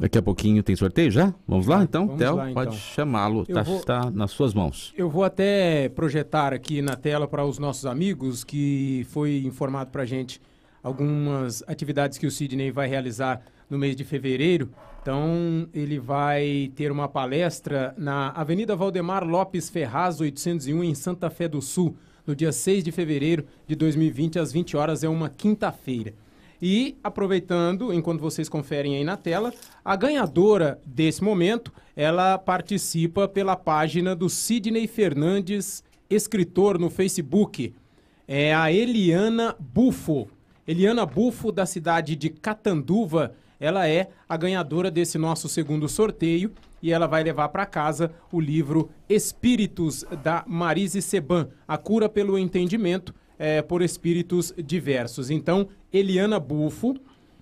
Daqui a pouquinho tem sorteio já? Vamos lá então? Vamos Theo, lá, então. pode chamá-lo. Tá, vou- Está nas suas mãos. Eu vou até projetar aqui na tela para os nossos amigos que foi informado para a gente algumas atividades que o Sidney vai realizar no mês de fevereiro. Então, ele vai ter uma palestra na Avenida Valdemar Lopes Ferraz, 801, em Santa Fé do Sul, no dia 6 de fevereiro de 2020, às 20 horas, é uma quinta-feira. E, aproveitando, enquanto vocês conferem aí na tela, a ganhadora desse momento, ela participa pela página do Sidney Fernandes, escritor no Facebook. É a Eliana Bufo. Eliana Bufo, da cidade de Catanduva, ela é a ganhadora desse nosso segundo sorteio e ela vai levar para casa o livro Espíritos da Marise Seban, A Cura pelo Entendimento é, por Espíritos Diversos. Então, Eliana Bufo,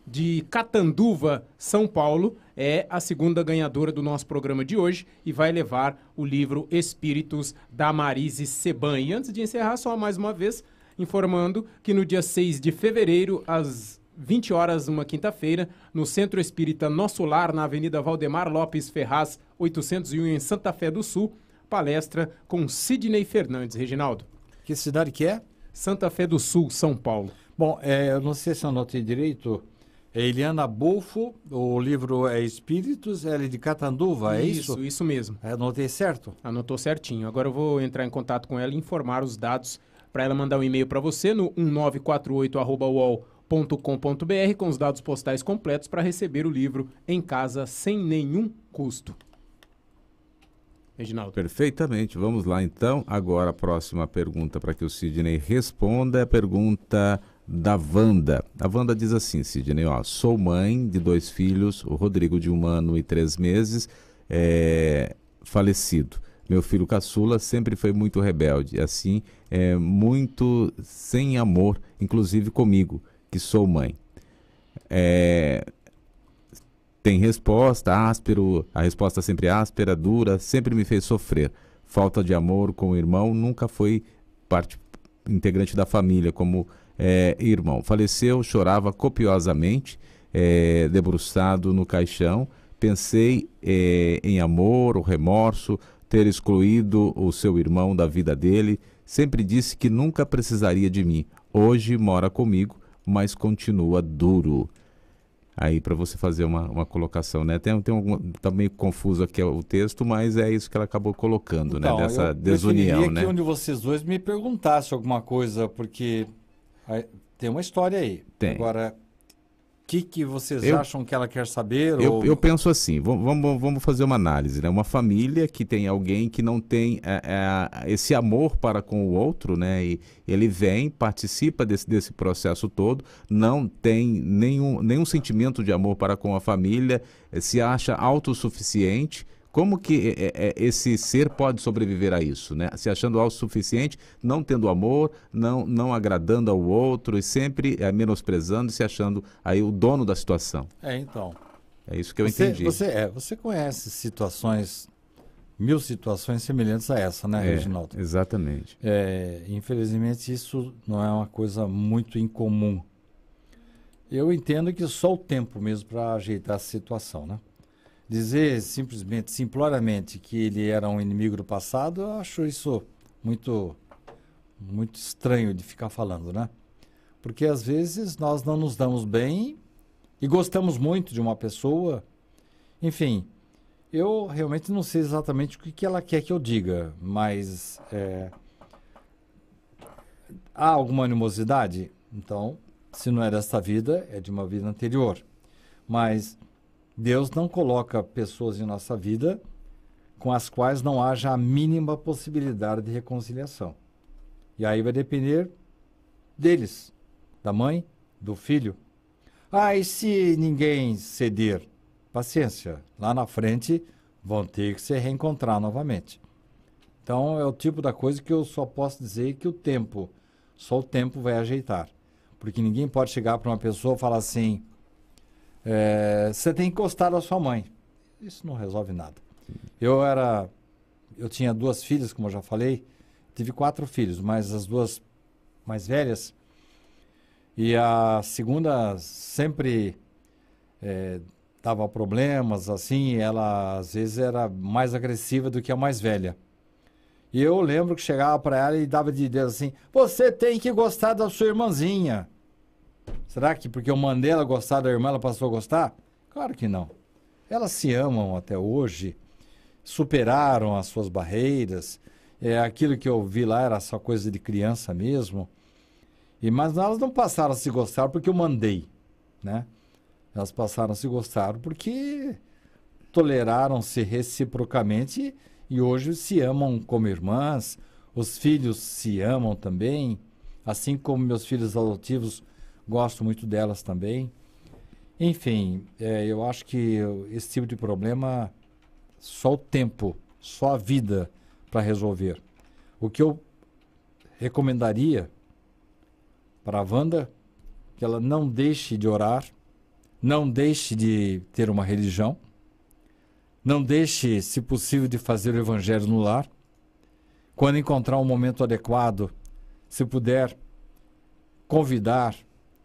de Catanduva, São Paulo, é a segunda ganhadora do nosso programa de hoje e vai levar o livro Espíritos da Marise Seban. E antes de encerrar, só mais uma vez, informando que no dia 6 de fevereiro, às 20 horas, uma quinta-feira, no Centro Espírita Nosso Lar, na Avenida Valdemar Lopes Ferraz, 801, em Santa Fé do Sul, palestra com Sidney Fernandes. Reginaldo. Que cidade que é? Santa Fé do Sul, São Paulo. Bom, é, eu não sei se eu anotei direito. É Eliana Bulfo, o livro é Espíritos, ela é de Catanduva, é isso? Isso, isso mesmo. É, anotei certo? Anotou certinho. Agora eu vou entrar em contato com ela e informar os dados para ela mandar um e-mail para você no 1948@uol.com.br com os dados postais completos para receber o livro em casa sem nenhum custo. Reginaldo. Perfeitamente. Vamos lá então. Agora a próxima pergunta para que o Sidney responda é a pergunta da Wanda. A Wanda diz assim, Sidney, ó, sou mãe de dois filhos, o Rodrigo de um ano e três meses, é falecido. Meu filho caçula sempre foi muito rebelde, assim, é muito sem amor, inclusive comigo, que sou mãe. É, tem resposta, áspero, a resposta sempre áspera, dura, sempre me fez sofrer. Falta de amor com o irmão, nunca foi parte integrante da família como é, irmão. Faleceu, chorava copiosamente, é, debruçado no caixão. Pensei é, em amor, o remorso, ter excluído o seu irmão da vida dele. Sempre disse que nunca precisaria de mim. Hoje mora comigo, mas continua duro aí para você fazer uma, uma colocação, né? Tem, tem algum, tá meio confuso aqui o texto, mas é isso que ela acabou colocando, né? Dessa Então, eu desunião, preferiria né? que um de vocês dois me perguntasse alguma coisa, porque tem uma história aí. Tem. Agora, que, que vocês Eu- acham que ela quer saber? Eu, ou... eu penso assim, vamos, vamos, fazer uma análise, né? Uma família que tem alguém que não tem é, é, esse amor para com o outro, né? E ele vem, participa desse, desse processo todo, não tem nenhum, nenhum sentimento de amor para com a família, se acha autossuficiente. Como que é, é, esse ser pode sobreviver a isso, né? Se achando autossuficiente, não tendo amor, não, não agradando ao outro e sempre é, menosprezando e se achando aí o dono da situação. É, então. É isso que eu você, entendi. Você, é, você conhece situações, mil situações semelhantes a essa, né, É, Reginaldo? Exatamente. É, infelizmente, isso não é uma coisa muito incomum. Eu entendo que só o tempo mesmo para ajeitar a situação, né? Dizer simplesmente, simploramente, que ele era um inimigo do passado, eu acho isso muito, muito estranho de ficar falando, né? Porque às vezes nós não nos damos bem e gostamos muito de uma pessoa. Enfim, eu realmente não sei exatamente o que, que ela quer que eu diga, mas é, há alguma animosidade? Então, se não é desta vida, é de uma vida anterior. Mas Deus não coloca pessoas em nossa vida com as quais não haja a mínima possibilidade de reconciliação. E aí vai depender deles, da mãe, do filho. Ah, e se ninguém ceder? Paciência, lá na frente vão ter que se reencontrar novamente. Então é o tipo da coisa que eu só posso dizer que o tempo, só o tempo vai ajeitar. Porque ninguém pode chegar para uma pessoa e falar assim: é, você tem que da sua mãe. Isso não resolve nada. Eu era. Eu tinha duas filhas, como eu já falei. Tive quatro filhos, mas as duas mais velhas. E a segunda sempre dava problemas, assim, ela às vezes era mais agressiva do que a mais velha. E eu lembro que chegava para ela e dava de dedo assim: Você tem que gostar da sua irmãzinha. Será que porque eu mandei ela gostar da irmã, ela passou a gostar? Claro que não. Elas se amam até hoje, superaram as suas barreiras. É, aquilo que eu vi lá era só coisa de criança mesmo. E, mas elas não passaram a se gostar porque eu mandei, né? Elas passaram a se gostar porque toleraram-se reciprocamente e hoje se amam como irmãs. Os filhos se amam também, assim como meus filhos adotivos gosto muito delas também. Enfim, é, eu acho que esse tipo de problema só o tempo, só a vida para resolver. O que eu recomendaria para a Wanda, que ela não deixe de orar, não deixe de ter uma religião, não deixe, se possível, de fazer o evangelho no lar. Quando encontrar um momento adequado, se puder convidar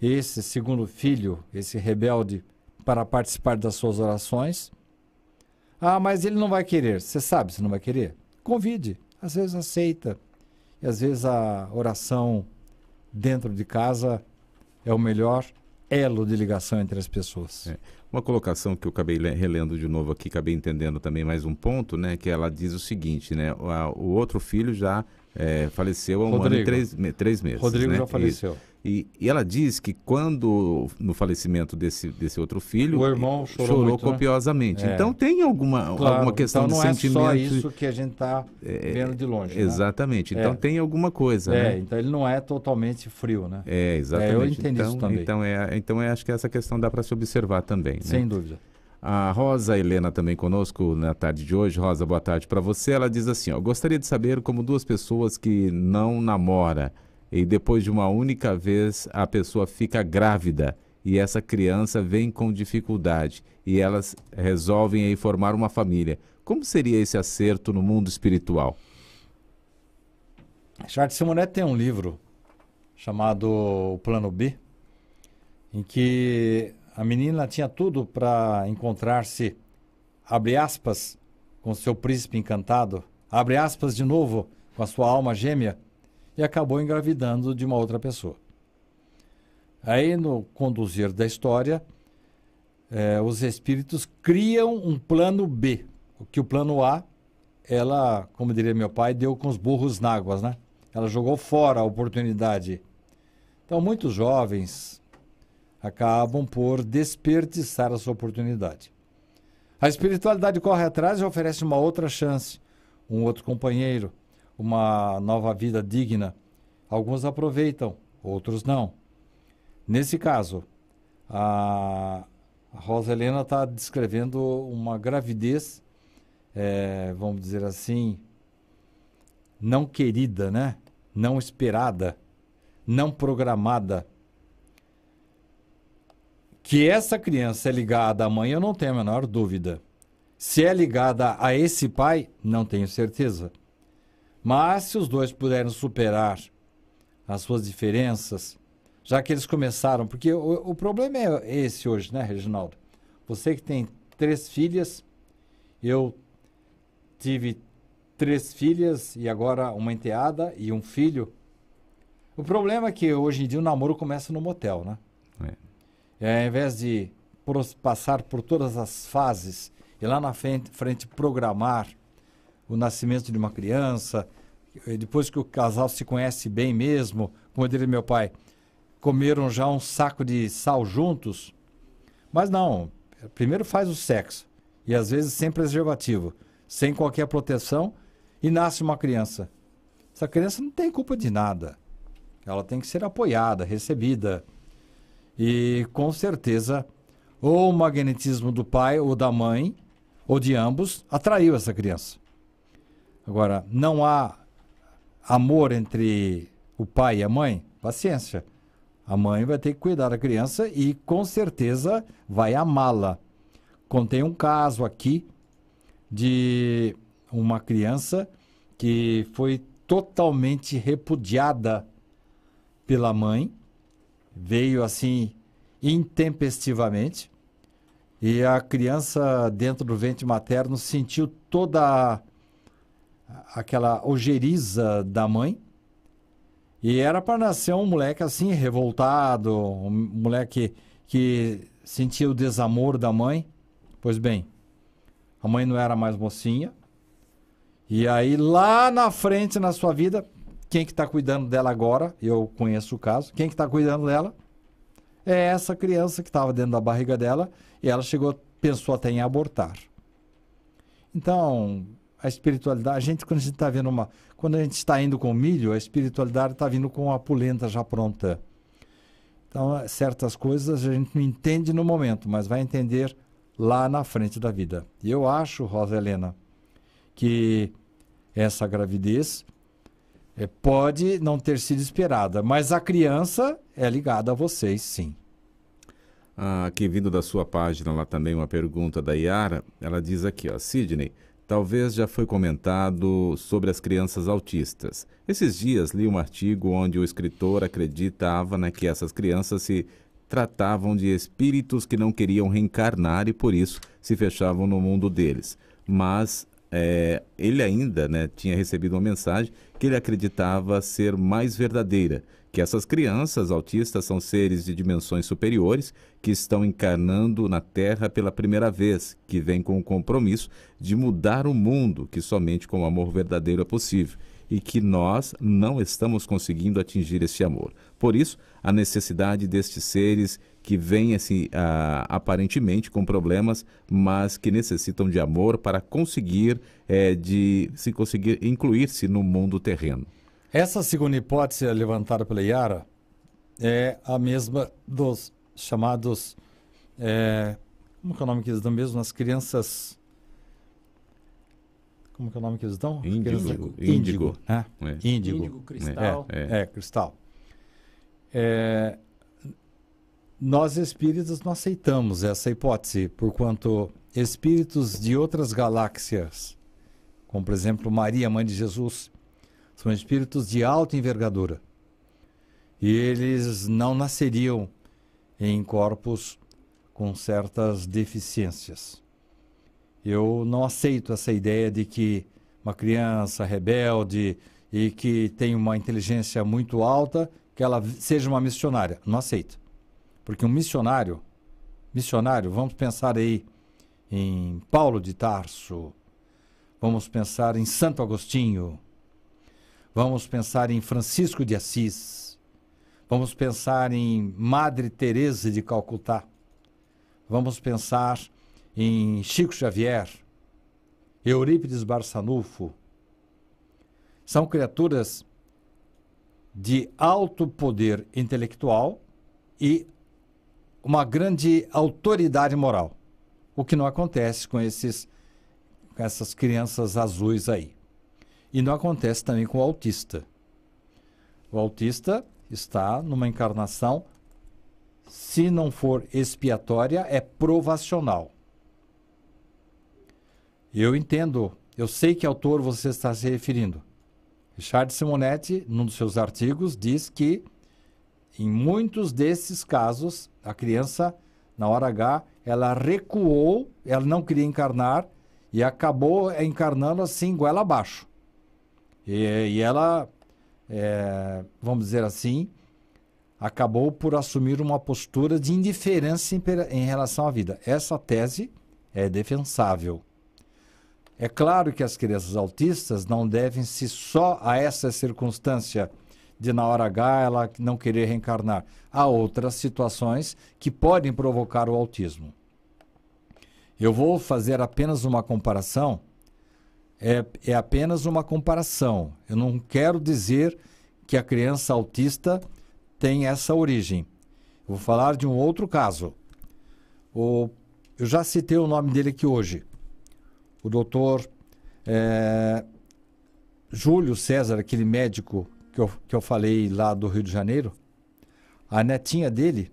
esse segundo filho, esse rebelde, para participar das suas orações. Ah, mas ele não vai querer. Você sabe se não vai querer? Convide. Às vezes aceita. E às vezes a oração dentro de casa é o melhor elo de ligação entre as pessoas. É. Uma colocação que eu acabei relendo de novo aqui, acabei entendendo também mais um ponto, né? Que ela diz o seguinte, né? O, a, o outro filho já é, faleceu há um Rodrigo. ano e três, três meses. Rodrigo né? já faleceu. E, e, ela diz que quando, no falecimento desse, desse outro filho, o irmão chorou, chorou muito, né? copiosamente. Né? Então tem alguma, claro, alguma questão então de sentimento. Não é só isso que a gente está é, vendo de longe. Né? Exatamente. Né? Então é. tem alguma coisa. É, né? então ele não é totalmente frio, né? É, exatamente. eu entendi então, isso também. Então, é, então é, acho que essa questão dá para se observar também. Sem dúvida. A Rosa Helena também conosco na tarde de hoje. Rosa, boa tarde para você. Ela diz assim: ó, gostaria de saber como duas pessoas que não namoram e depois de uma única vez a pessoa fica grávida e essa criança vem com dificuldade e elas resolvem aí formar uma família. Como seria esse acerto no mundo espiritual? Charles Simonet tem um livro chamado O Plano B, em que a menina tinha tudo para encontrar-se, abre aspas, com seu príncipe encantado, abre aspas de novo, com a sua alma gêmea, e acabou engravidando de uma outra pessoa. Aí, no conduzir da história, é, os espíritos criam um plano B. Que o plano A, ela, como diria meu pai, deu com os burros na água, né? Ela jogou fora a oportunidade. Então, muitos jovens acabam por desperdiçar essa oportunidade. A espiritualidade corre atrás e oferece uma outra chance, um outro companheiro, uma nova vida digna. Alguns aproveitam, outros não. Nesse caso, a Rosa Helena está descrevendo uma gravidez, é, vamos dizer assim, não querida, né? não esperada, não programada. Que essa criança é ligada à mãe, eu não tenho a menor dúvida. Se é ligada a esse pai, não tenho certeza. Mas se os dois puderem superar as suas diferenças, já que eles começaram, porque o, o problema é esse hoje, né, Reginaldo? Você que tem três filhas, eu tive três filhas e agora uma enteada e um filho. O problema é que hoje em dia o namoro começa no motel, né? É. E ao invés de passar por todas as fases e lá na frente, frente programar o nascimento de uma criança, depois que o casal se conhece bem mesmo, como diria meu pai, comeram já um saco de sal juntos. Mas não, primeiro faz o sexo, e às vezes sem preservativo, sem qualquer proteção, e nasce uma criança. Essa criança não tem culpa de nada. Ela tem que ser apoiada, recebida. E com certeza, ou o magnetismo do pai ou da mãe, ou de ambos, atraiu essa criança. Agora, não há amor entre o pai e a mãe, paciência. A mãe vai ter que cuidar da criança e com certeza vai amá-la. Contei um caso aqui de uma criança que foi totalmente repudiada pela mãe, veio assim intempestivamente e a criança dentro do ventre materno sentiu toda aquela ojeriza da mãe. E era para nascer um moleque assim, revoltado, um moleque que sentia o desamor da mãe. Pois bem, a mãe não era mais mocinha. E aí, lá na frente, na sua vida, quem que está cuidando dela agora? Eu conheço o caso. Quem que está cuidando dela? É essa criança que estava dentro da barriga dela e ela chegou, pensou até em abortar. Então, a espiritualidade, a gente quando a gente está vendo uma, quando a gente está indo com milho, a espiritualidade está vindo com a polenta já pronta. Então, certas coisas a gente não entende no momento, mas vai entender lá na frente da vida. E eu acho, Rosa Helena, que essa gravidez é, pode não ter sido esperada, mas a criança é ligada a vocês, sim. Ah, aqui vindo da sua página lá também uma pergunta da Yara, ela diz aqui, ó, Sidney, Talvez já foi comentado sobre as crianças autistas. Esses dias li um artigo onde o escritor acreditava né, que essas crianças se tratavam de espíritos que não queriam reencarnar e por isso se fechavam no mundo deles. Mas é, ele ainda né, tinha recebido uma mensagem que ele acreditava ser mais verdadeira, que essas crianças autistas são seres de dimensões superiores que estão encarnando na Terra pela primeira vez, que vêm com o compromisso de mudar o mundo, que somente com o amor verdadeiro é possível, e que nós não estamos conseguindo atingir esse amor. Por isso, a necessidade destes seres que vêm assim, ah, aparentemente com problemas, mas que necessitam de amor para conseguir é, de se conseguir incluir-se no mundo terreno. Essa segunda hipótese levantada pela Yara é a mesma dos chamados. É, como é o nome que eles dão mesmo? As crianças. Como é o nome que eles dão? Índigo. Índigo. Índigo. É. É. Índigo. Índigo, cristal. É, é, cristal. É, nós espíritos não aceitamos essa hipótese, porquanto espíritos de outras galáxias, como por exemplo Maria, mãe de Jesus, são espíritos de alta envergadura. E eles não nasceriam em corpos com certas deficiências. Eu não aceito essa ideia de que uma criança rebelde e que tem uma inteligência muito alta, que ela seja uma missionária. Não aceito. Porque um missionário, missionário, vamos pensar aí em Paulo de Tarso, vamos pensar em Santo Agostinho, Vamos pensar em Francisco de Assis. Vamos pensar em Madre Teresa de Calcutá. Vamos pensar em Chico Xavier, Eurípides Barçanufo. São criaturas de alto poder intelectual e uma grande autoridade moral. O que não acontece com esses com essas crianças azuis aí. E não acontece também com o autista. O autista está numa encarnação, se não for expiatória, é provacional. Eu entendo, eu sei que autor você está se referindo. Richard Simonetti, num dos seus artigos, diz que em muitos desses casos, a criança, na hora H, ela recuou, ela não queria encarnar e acabou encarnando assim, goela abaixo. E, e ela, é, vamos dizer assim, acabou por assumir uma postura de indiferença em, em relação à vida. Essa tese é defensável. É claro que as crianças autistas não devem-se só a essa circunstância de na hora H ela não querer reencarnar. Há outras situações que podem provocar o autismo. Eu vou fazer apenas uma comparação é, é apenas uma comparação. Eu não quero dizer que a criança autista tem essa origem. Vou falar de um outro caso. O, eu já citei o nome dele aqui hoje. O doutor é, Júlio César, aquele médico que eu, que eu falei lá do Rio de Janeiro. A netinha dele,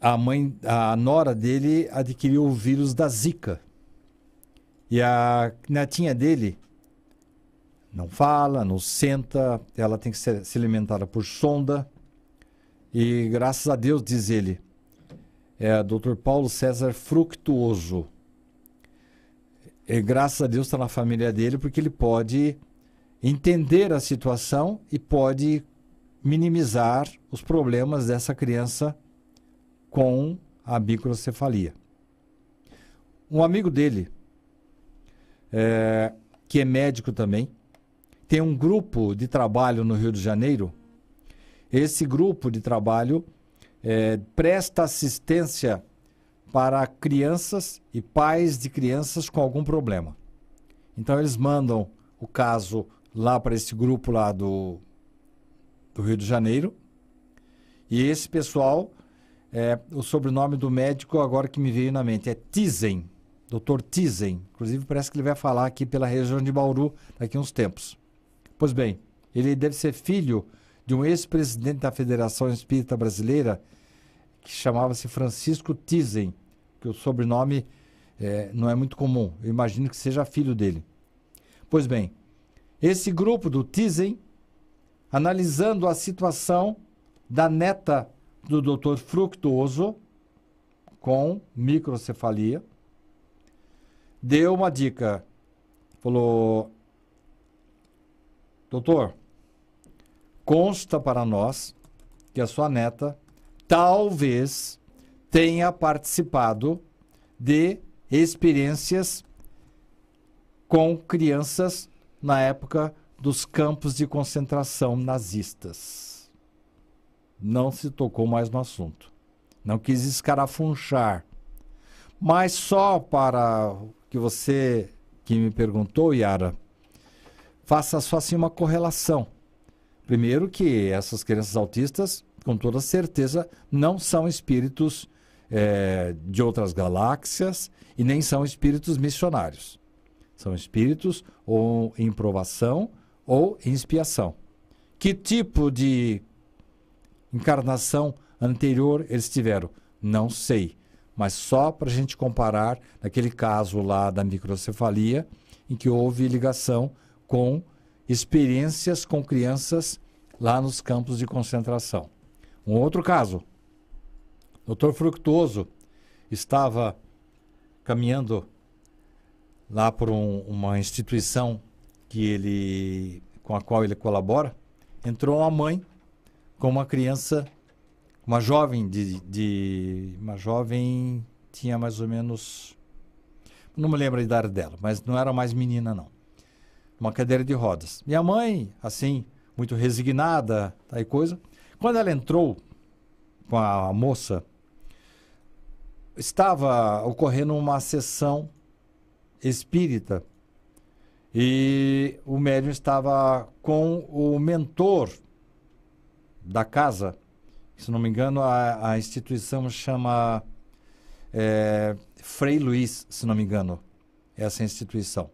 a mãe, a nora dele adquiriu o vírus da Zika. E a netinha dele não fala, não senta, ela tem que ser, alimentada por sonda. E graças a Deus, diz ele, é Dr. Paulo César Fructuoso. E, graças a Deus está na família dele, porque ele pode entender a situação e pode minimizar os problemas dessa criança com a microcefalia. Um amigo dele, é, que é médico também, tem um grupo de trabalho no Rio de Janeiro. Esse grupo de trabalho é, presta assistência para crianças e pais de crianças com algum problema. Então eles mandam o caso lá para esse grupo lá do, do Rio de Janeiro. E esse pessoal, é, o sobrenome do médico agora que me veio na mente é Tizen, Dr. Tizen. Inclusive parece que ele vai falar aqui pela região de Bauru daqui a uns tempos. Pois bem, ele deve ser filho de um ex-presidente da Federação Espírita Brasileira que chamava-se Francisco Tizen, que o sobrenome é, não é muito comum. Eu imagino que seja filho dele. Pois bem, esse grupo do Tizen, analisando a situação da neta do Dr. Fructuoso com microcefalia, deu uma dica. Falou: Doutor, consta para nós que a sua neta talvez tenha participado de experiências com crianças na época dos campos de concentração nazistas. Não se tocou mais no assunto. Não quis escarafunchar. Mas só para que você que me perguntou, Yara, faça só assim uma correlação. Primeiro que essas crianças autistas, com toda certeza, não são espíritos é, de outras galáxias e nem são espíritos missionários. São espíritos ou em provação ou em expiação. Que tipo de encarnação anterior eles tiveram? Não sei. Mas só para a gente comparar naquele caso lá da microcefalia, em que houve ligação com experiências com crianças lá nos campos de concentração. Um outro caso, o Dr. Fructuoso estava caminhando lá por um, uma instituição que ele, com a qual ele colabora, entrou uma mãe com uma criança, uma jovem de, de uma jovem tinha mais ou menos, não me lembro a idade dela, mas não era mais menina não, uma cadeira de rodas. E a mãe, assim, muito resignada, tá aí coisa. Quando ela entrou com a moça, estava ocorrendo uma sessão espírita. E o médium estava com o mentor da casa, se não me engano, a, a instituição chama é, Frei Luiz, se não me engano, essa instituição.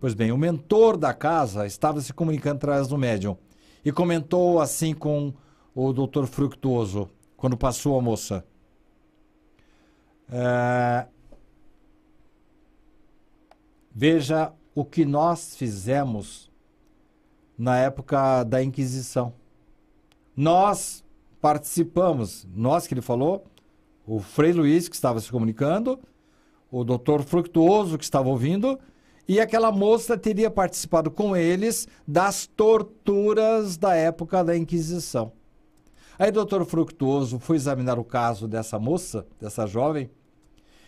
Pois bem, o mentor da casa estava se comunicando através do médium e comentou assim com o doutor Fructuoso, quando passou a moça. É, Veja o que nós fizemos na época da Inquisição. Nós participamos, nós que ele falou, o Frei Luiz que estava se comunicando, o doutor Fructuoso que estava ouvindo, e aquela moça teria participado com eles das torturas da época da Inquisição. Aí o doutor Fructuoso foi examinar o caso dessa moça, dessa jovem,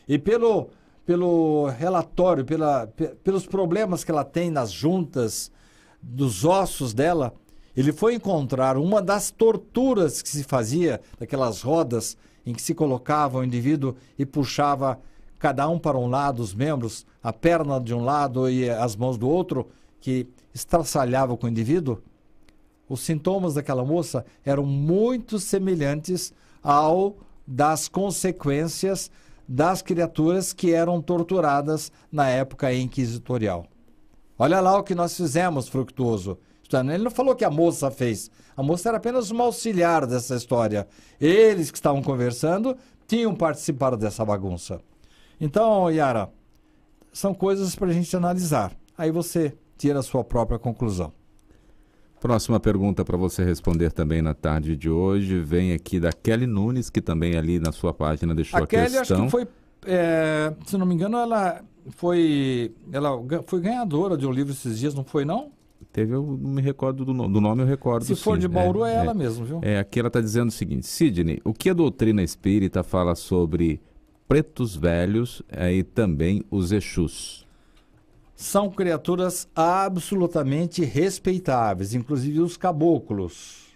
e pelo pelo relatório, pela, pelos problemas que ela tem nas juntas dos ossos dela, ele foi encontrar uma das torturas que se fazia, daquelas rodas em que se colocava o indivíduo e puxava cada um para um lado, os membros, a perna de um lado e as mãos do outro, que estraçalhava com o indivíduo. Os sintomas daquela moça eram muito semelhantes ao das consequências das criaturas que eram torturadas na época inquisitorial. Olha lá o que nós fizemos, Fructuoso. Ele não falou que a moça fez. A moça era apenas uma auxiliar dessa história. Eles que estavam conversando tinham participado dessa bagunça. Então, Yara, são coisas para a gente analisar. Aí você tira a sua própria conclusão. Próxima pergunta para você responder também na tarde de hoje vem aqui da Kelly Nunes, que também ali na sua página deixou a, a Kelly, questão. acho que foi, é, se não me engano, ela foi, ela foi ganhadora de um livro esses dias, não foi não? Teve, eu não me recordo do, do nome, eu recordo. Se for sim. de Bauru, é, é ela mesmo, viu? É, aqui ela está dizendo o seguinte: Sidney, o que a doutrina espírita fala sobre pretos velhos é, e também os Exus? São criaturas absolutamente respeitáveis, inclusive os caboclos.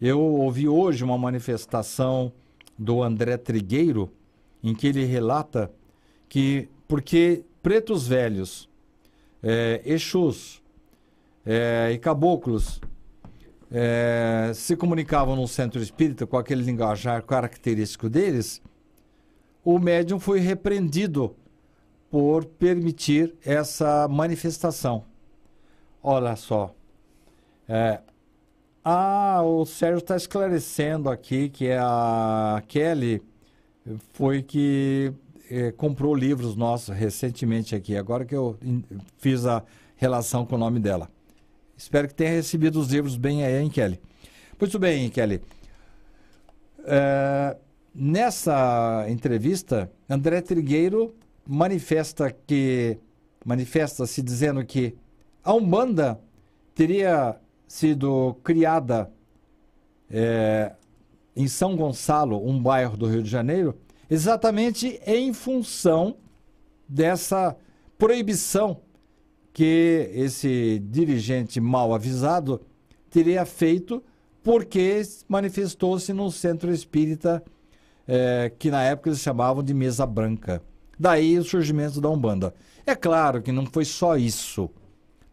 Eu ouvi hoje uma manifestação do André Trigueiro, em que ele relata que, porque pretos velhos, é, Exus é, e caboclos é, se comunicavam no centro espírita com aquele linguajar característico deles, o médium foi repreendido por permitir essa manifestação. Olha só. É, ah, o Sérgio está esclarecendo aqui que a Kelly foi que é, comprou livros nossos recentemente aqui, agora que eu fiz a relação com o nome dela. Espero que tenha recebido os livros bem aí, hein, Kelly? Muito bem, Kelly. É, nessa entrevista, André Trigueiro manifesta que manifesta-se dizendo que a Umbanda teria sido criada é, em São Gonçalo, um bairro do Rio de Janeiro, exatamente em função dessa proibição que esse dirigente mal avisado teria feito porque manifestou-se no centro espírita é, que na época eles chamavam de mesa branca. Daí o surgimento da Umbanda. É claro que não foi só isso.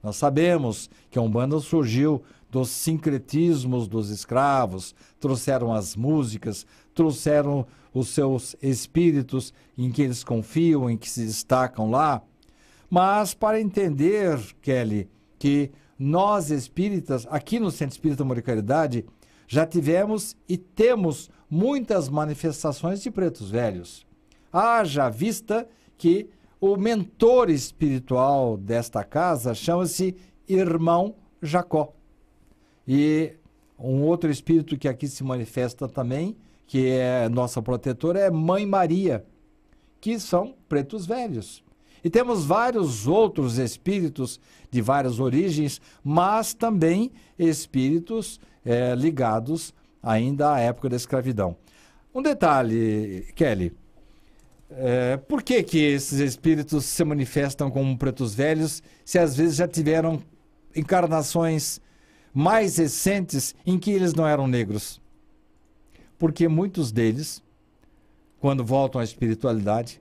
Nós sabemos que a Umbanda surgiu dos sincretismos dos escravos, trouxeram as músicas, trouxeram os seus espíritos em que eles confiam, em que se destacam lá. Mas para entender, Kelly, que nós espíritas, aqui no Centro Espírita Amor e Caridade, já tivemos e temos muitas manifestações de pretos velhos. Haja vista que o mentor espiritual desta casa chama-se Irmão Jacó. E um outro espírito que aqui se manifesta também, que é nossa protetora, é Mãe Maria, que são pretos velhos. E temos vários outros espíritos de várias origens, mas também espíritos é, ligados ainda à época da escravidão. Um detalhe, Kelly. É, por que, que esses espíritos se manifestam como pretos velhos se às vezes já tiveram encarnações mais recentes em que eles não eram negros? Porque muitos deles, quando voltam à espiritualidade,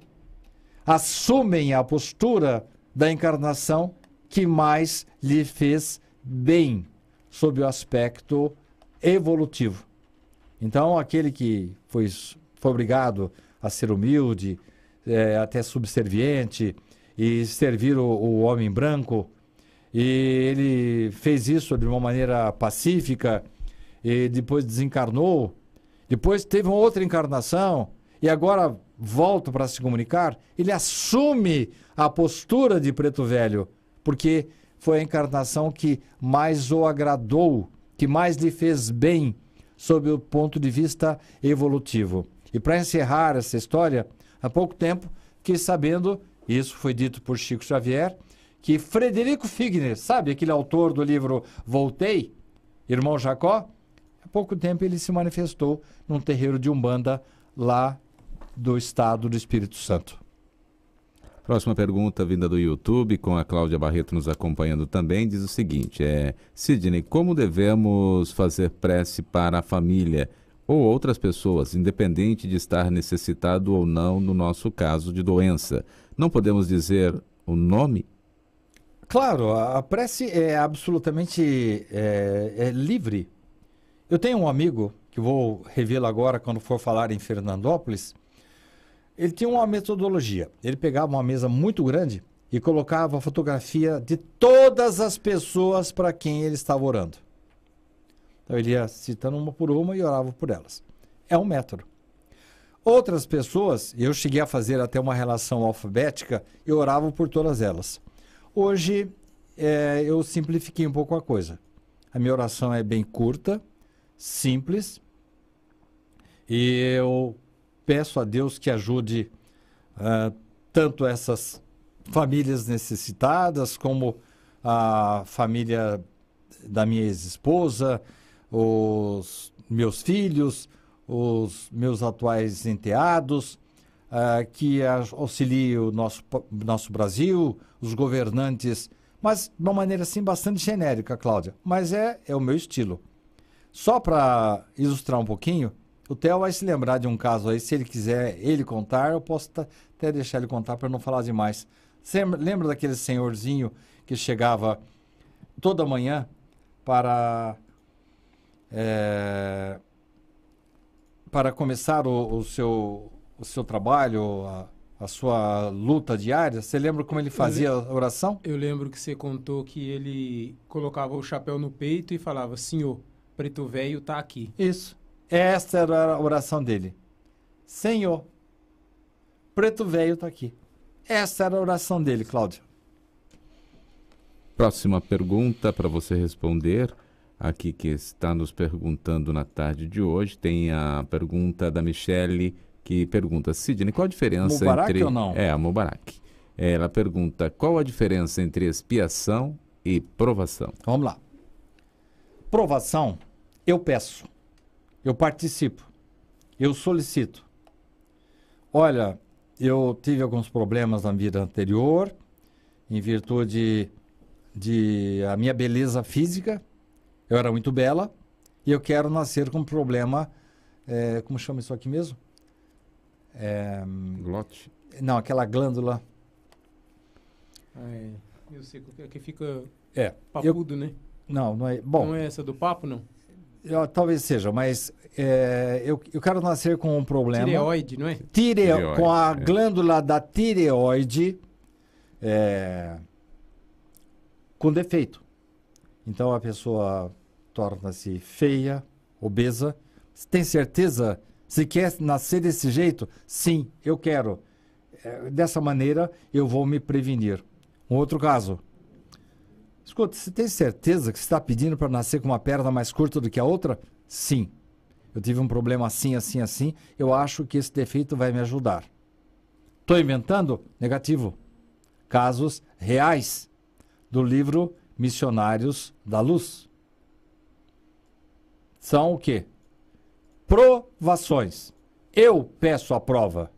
assumem a postura da encarnação que mais lhe fez bem sob o aspecto evolutivo. Então, aquele que foi, foi obrigado a ser humilde, é, até subserviente, e servir o, o, homem branco, e ele fez isso de uma maneira pacífica, e depois desencarnou, depois teve uma outra encarnação, e agora volta para se comunicar, ele assume a postura de preto velho, porque foi a encarnação que mais o agradou, que mais lhe fez bem sob o ponto de vista evolutivo. E para encerrar essa história, há pouco tempo fiquei sabendo, isso foi dito por Chico Xavier, que Frederico Figner, sabe aquele autor do livro Voltei, irmão Jacó? Há pouco tempo ele se manifestou num terreiro de Umbanda lá do estado do Espírito Santo. Próxima pergunta vinda do YouTube, com a Cláudia Barreto nos acompanhando também, diz o seguinte: é, Sidney, como devemos fazer prece para a família ou outras pessoas, independente de estar necessitado ou não, no nosso caso de doença? Não podemos dizer o nome? Claro, a prece é absolutamente é, é livre. Eu tenho um amigo, que vou revê-lo agora quando for falar em Fernandópolis, ele tinha uma metodologia. Ele pegava uma mesa muito grande e colocava a fotografia de todas as pessoas para quem ele estava orando. Então ele ia citando uma por uma e orava por elas. É um método. Outras pessoas, eu cheguei a fazer até uma relação alfabética e orava por todas elas. Hoje é, eu simplifiquei um pouco a coisa. A minha oração é bem curta, simples. E eu peço a Deus que ajude uh, tanto essas famílias necessitadas como a família da minha ex-esposa, os meus filhos, os meus atuais enteados, uh, que auxilie o nosso, nosso Brasil, os governantes, mas de uma maneira assim bastante genérica, Cláudia. Mas é, é o meu estilo. Só para ilustrar um pouquinho, o Theo vai se lembrar de um caso aí, se ele quiser ele contar, eu posso até deixar ele contar para não falar demais. Você lembra daquele senhorzinho que chegava toda manhã para é, para começar o, o, seu o seu trabalho, a, a sua luta diária? Você lembra como ele fazia a oração? Eu lembro que você contou que ele colocava o chapéu no peito e falava: Senhor, preto velho tá aqui. Isso. Esta era a oração dele. Senhor, preto velho tá aqui. Essa era a oração dele, Cláudia. Próxima pergunta para você responder. Aqui que está nos perguntando na tarde de hoje. Tem a pergunta da Michele que pergunta, Sidney, qual a diferença Mubarak entre... ou não? É, a Mubarak. Ela pergunta, qual a diferença entre expiação e provação? Vamos lá. Provação, eu peço, eu participo, eu solicito. Olha, eu tive alguns problemas na vida anterior, em virtude de a minha beleza física, eu era muito bela, e eu quero nascer com um problema, é, como chama isso aqui mesmo? É, Glote? Não, aquela glândula. É, eu sei é que fica é, papudo, eu, né? Não, não é. Bom, não é essa do papo, não? Eu, talvez seja, mas é, eu, eu quero nascer com um problema. Tireoide, não é? Tire, tireoide, com a é. glândula da tireoide é, com defeito. Então a pessoa torna-se feia, obesa. Você tem certeza se quer nascer desse jeito? Sim, eu quero. É, dessa maneira eu vou me prevenir. Um outro caso. Escuta, você tem certeza que você está pedindo para nascer com uma perna mais curta do que a outra? Sim. Eu tive um problema assim, assim, assim. Eu acho que esse defeito vai me ajudar. Estou inventando? Negativo. Casos reais do livro Missionários da Luz. São o quê? provações. Eu peço a prova.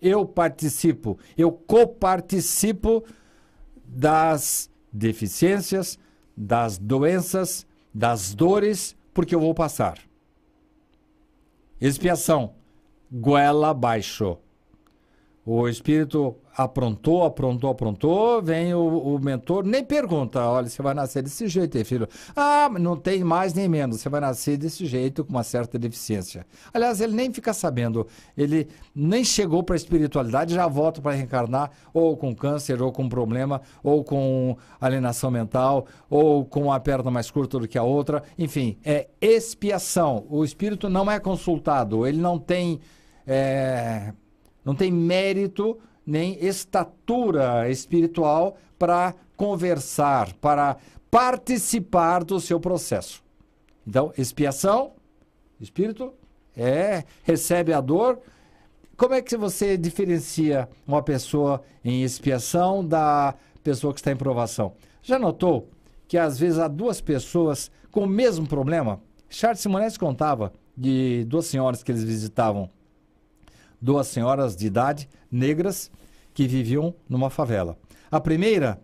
Eu participo. Eu coparticipo das deficiências, das doenças, das dores, porque eu vou passar. Expiação. Goela abaixo. O espírito aprontou, aprontou, aprontou, vem o, o, mentor, nem pergunta, olha, você vai nascer desse jeito aí, filho. Ah, não tem mais nem menos, você vai nascer desse jeito com uma certa deficiência. Aliás, ele nem fica sabendo, ele nem chegou para a espiritualidade, já volta para reencarnar, ou com câncer, ou com problema, ou com alienação mental, ou com a perna mais curta do que a outra, enfim, é expiação. O espírito não é consultado, ele não tem, é, não tem mérito nem estatura espiritual para conversar, para participar do seu processo. Então, expiação, espírito, é, recebe a dor. Como é que você diferencia uma pessoa em expiação da pessoa que está em provação? Já notou que às vezes há duas pessoas com o mesmo problema? Charles Simonetti contava de duas senhoras que eles visitavam duas senhoras de idade, negras, que viviam numa favela. A primeira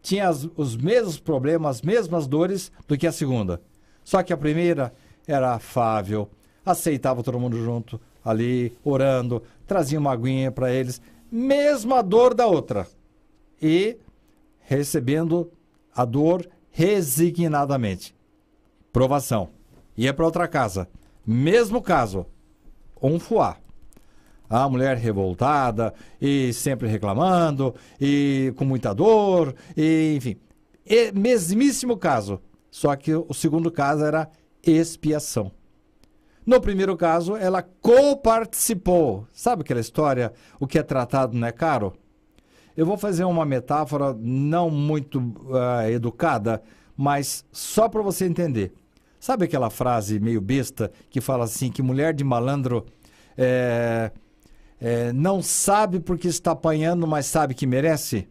tinha as, os mesmos problemas, as mesmas dores do que a segunda. Só que a primeira era afável, aceitava todo mundo junto ali, orando, trazia uma aguinha para eles, mesma dor da outra. E recebendo a dor resignadamente. Provação. Ia para outra casa. Mesmo caso. Um fuá a mulher revoltada e sempre reclamando e com muita dor, e, enfim. E, mesmíssimo caso, só que o segundo caso era expiação. No primeiro caso, ela coparticipou. Sabe aquela história? O que é tratado não é caro? Eu vou fazer uma metáfora não muito uh, educada, mas só para você entender. Sabe aquela frase meio besta que fala assim que mulher de malandro é, é, não sabe porque está apanhando, mas sabe que merece?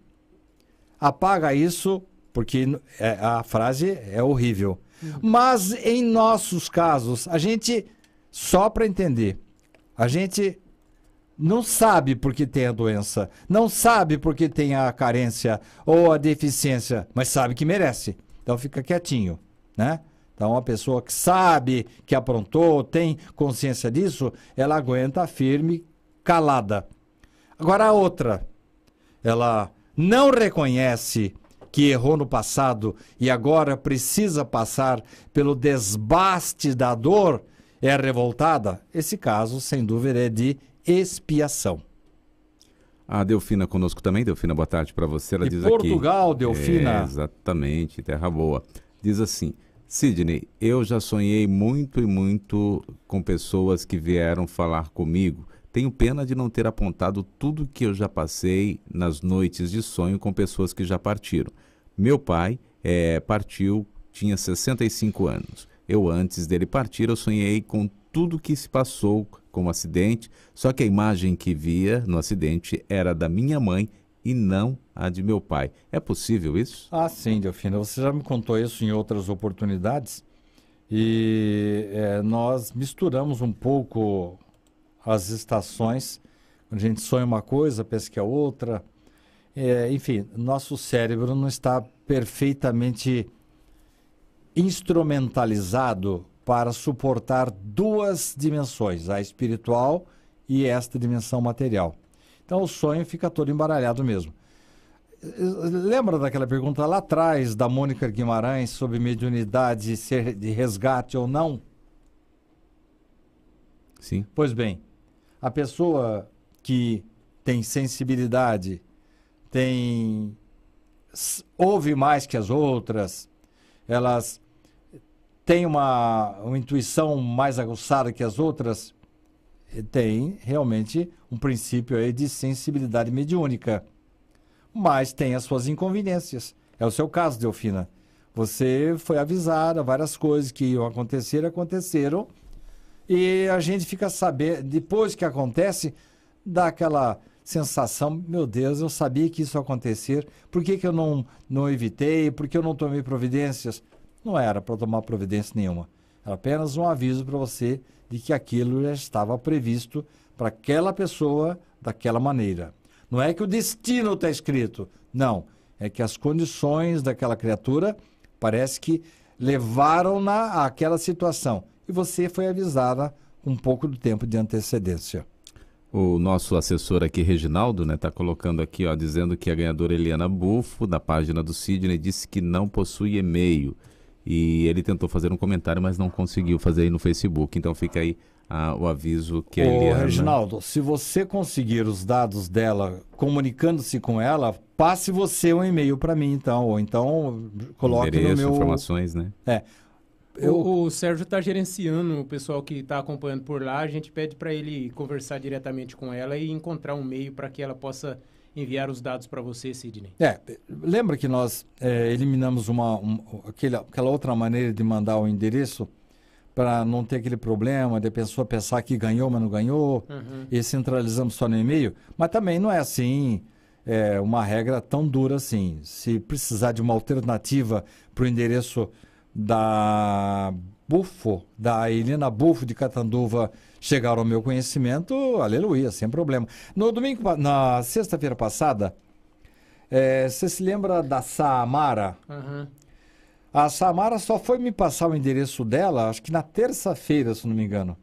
Apaga isso, porque é, a frase é horrível. Uhum. Mas em nossos casos, a gente, só para entender, a gente não sabe porque tem a doença, não sabe porque tem a carência ou a deficiência, mas sabe que merece. Então fica quietinho, né? Então, uma pessoa que sabe que aprontou, tem consciência disso, ela aguenta firme, calada. Agora, a outra, ela não reconhece que errou no passado e agora precisa passar pelo desbaste da dor, é revoltada? Esse caso, sem dúvida, é de expiação. A Delfina conosco também. Delfina, boa tarde para você. Ela de diz Portugal, aqui, Delfina. É, exatamente, terra boa. Diz assim: Sidney, eu já sonhei muito e muito com pessoas que vieram falar comigo. Tenho pena de não ter apontado tudo que eu já passei nas noites de sonho com pessoas que já partiram. Meu pai é, partiu, tinha 65 anos. Eu, antes dele partir, eu sonhei com tudo que se passou com o acidente, só que a imagem que via no acidente era da minha mãe e não a de meu pai. É possível isso? Ah, sim, Delfina. Você já me contou isso em outras oportunidades. E é, nós misturamos um pouco as estações. A gente sonha uma coisa, pensa que é outra. É, enfim, nosso cérebro não está perfeitamente instrumentalizado para suportar duas dimensões, a espiritual e esta dimensão material. Então o sonho fica todo embaralhado mesmo. Lembra daquela pergunta lá atrás da Mônica Guimarães sobre mediunidade ser de resgate ou não? Sim. Pois bem, a pessoa que tem sensibilidade, tem ouve mais que as outras, elas têm uma, uma intuição mais aguçada que as outras, tem realmente um princípio aí de sensibilidade mediúnica. Mas tem as suas inconveniências. É o seu caso, Delfina. Você foi avisada, várias coisas que iam acontecer, aconteceram. E a gente fica sabendo, depois que acontece, dá aquela sensação, meu Deus, eu sabia que isso ia acontecer, por que, que eu não, não evitei, por que eu não tomei providências? Não era para tomar providência nenhuma. Era apenas um aviso para você de que aquilo já estava previsto para aquela pessoa daquela maneira. Não é que o destino está escrito, não. É que as condições daquela criatura parece que levaram-na àquela situação. E você foi avisada com um pouco de tempo de antecedência. O nosso assessor aqui, Reginaldo, está né, tá colocando aqui, ó, dizendo que a ganhadora Eliana Bufo, da página do Sidney, disse que não possui e-mail. E ele tentou fazer um comentário, mas não conseguiu fazer aí no Facebook. Então fica aí ah, o aviso que a Ô, Eliana... Reginaldo, se você conseguir os dados dela comunicando-se com ela, passe você um e-mail para mim, então. Ou então coloque Endereço, no meu... informações, né? É. Eu... O, o, Sérgio está gerenciando o pessoal que está acompanhando por lá. A gente pede para ele conversar diretamente com ela e encontrar um meio para que ela possa enviar os dados para você, Sidney. É, lembra que nós é, eliminamos uma, um, aquele, aquela outra maneira de mandar o endereço para não ter aquele problema de a pessoa pensar que ganhou, mas não ganhou, uhum. e centralizamos só no e-mail? Mas também não é assim, é, uma regra tão dura assim. Se precisar de uma alternativa para o endereço da Bufo, da Helena Bufo de Catanduva, chegaram ao meu conhecimento, aleluia, sem problema. No domingo, na sexta-feira passada, é, você se lembra da Samara? Uhum. A Samara só foi me passar o endereço dela, acho que na terça-feira, se não me engano.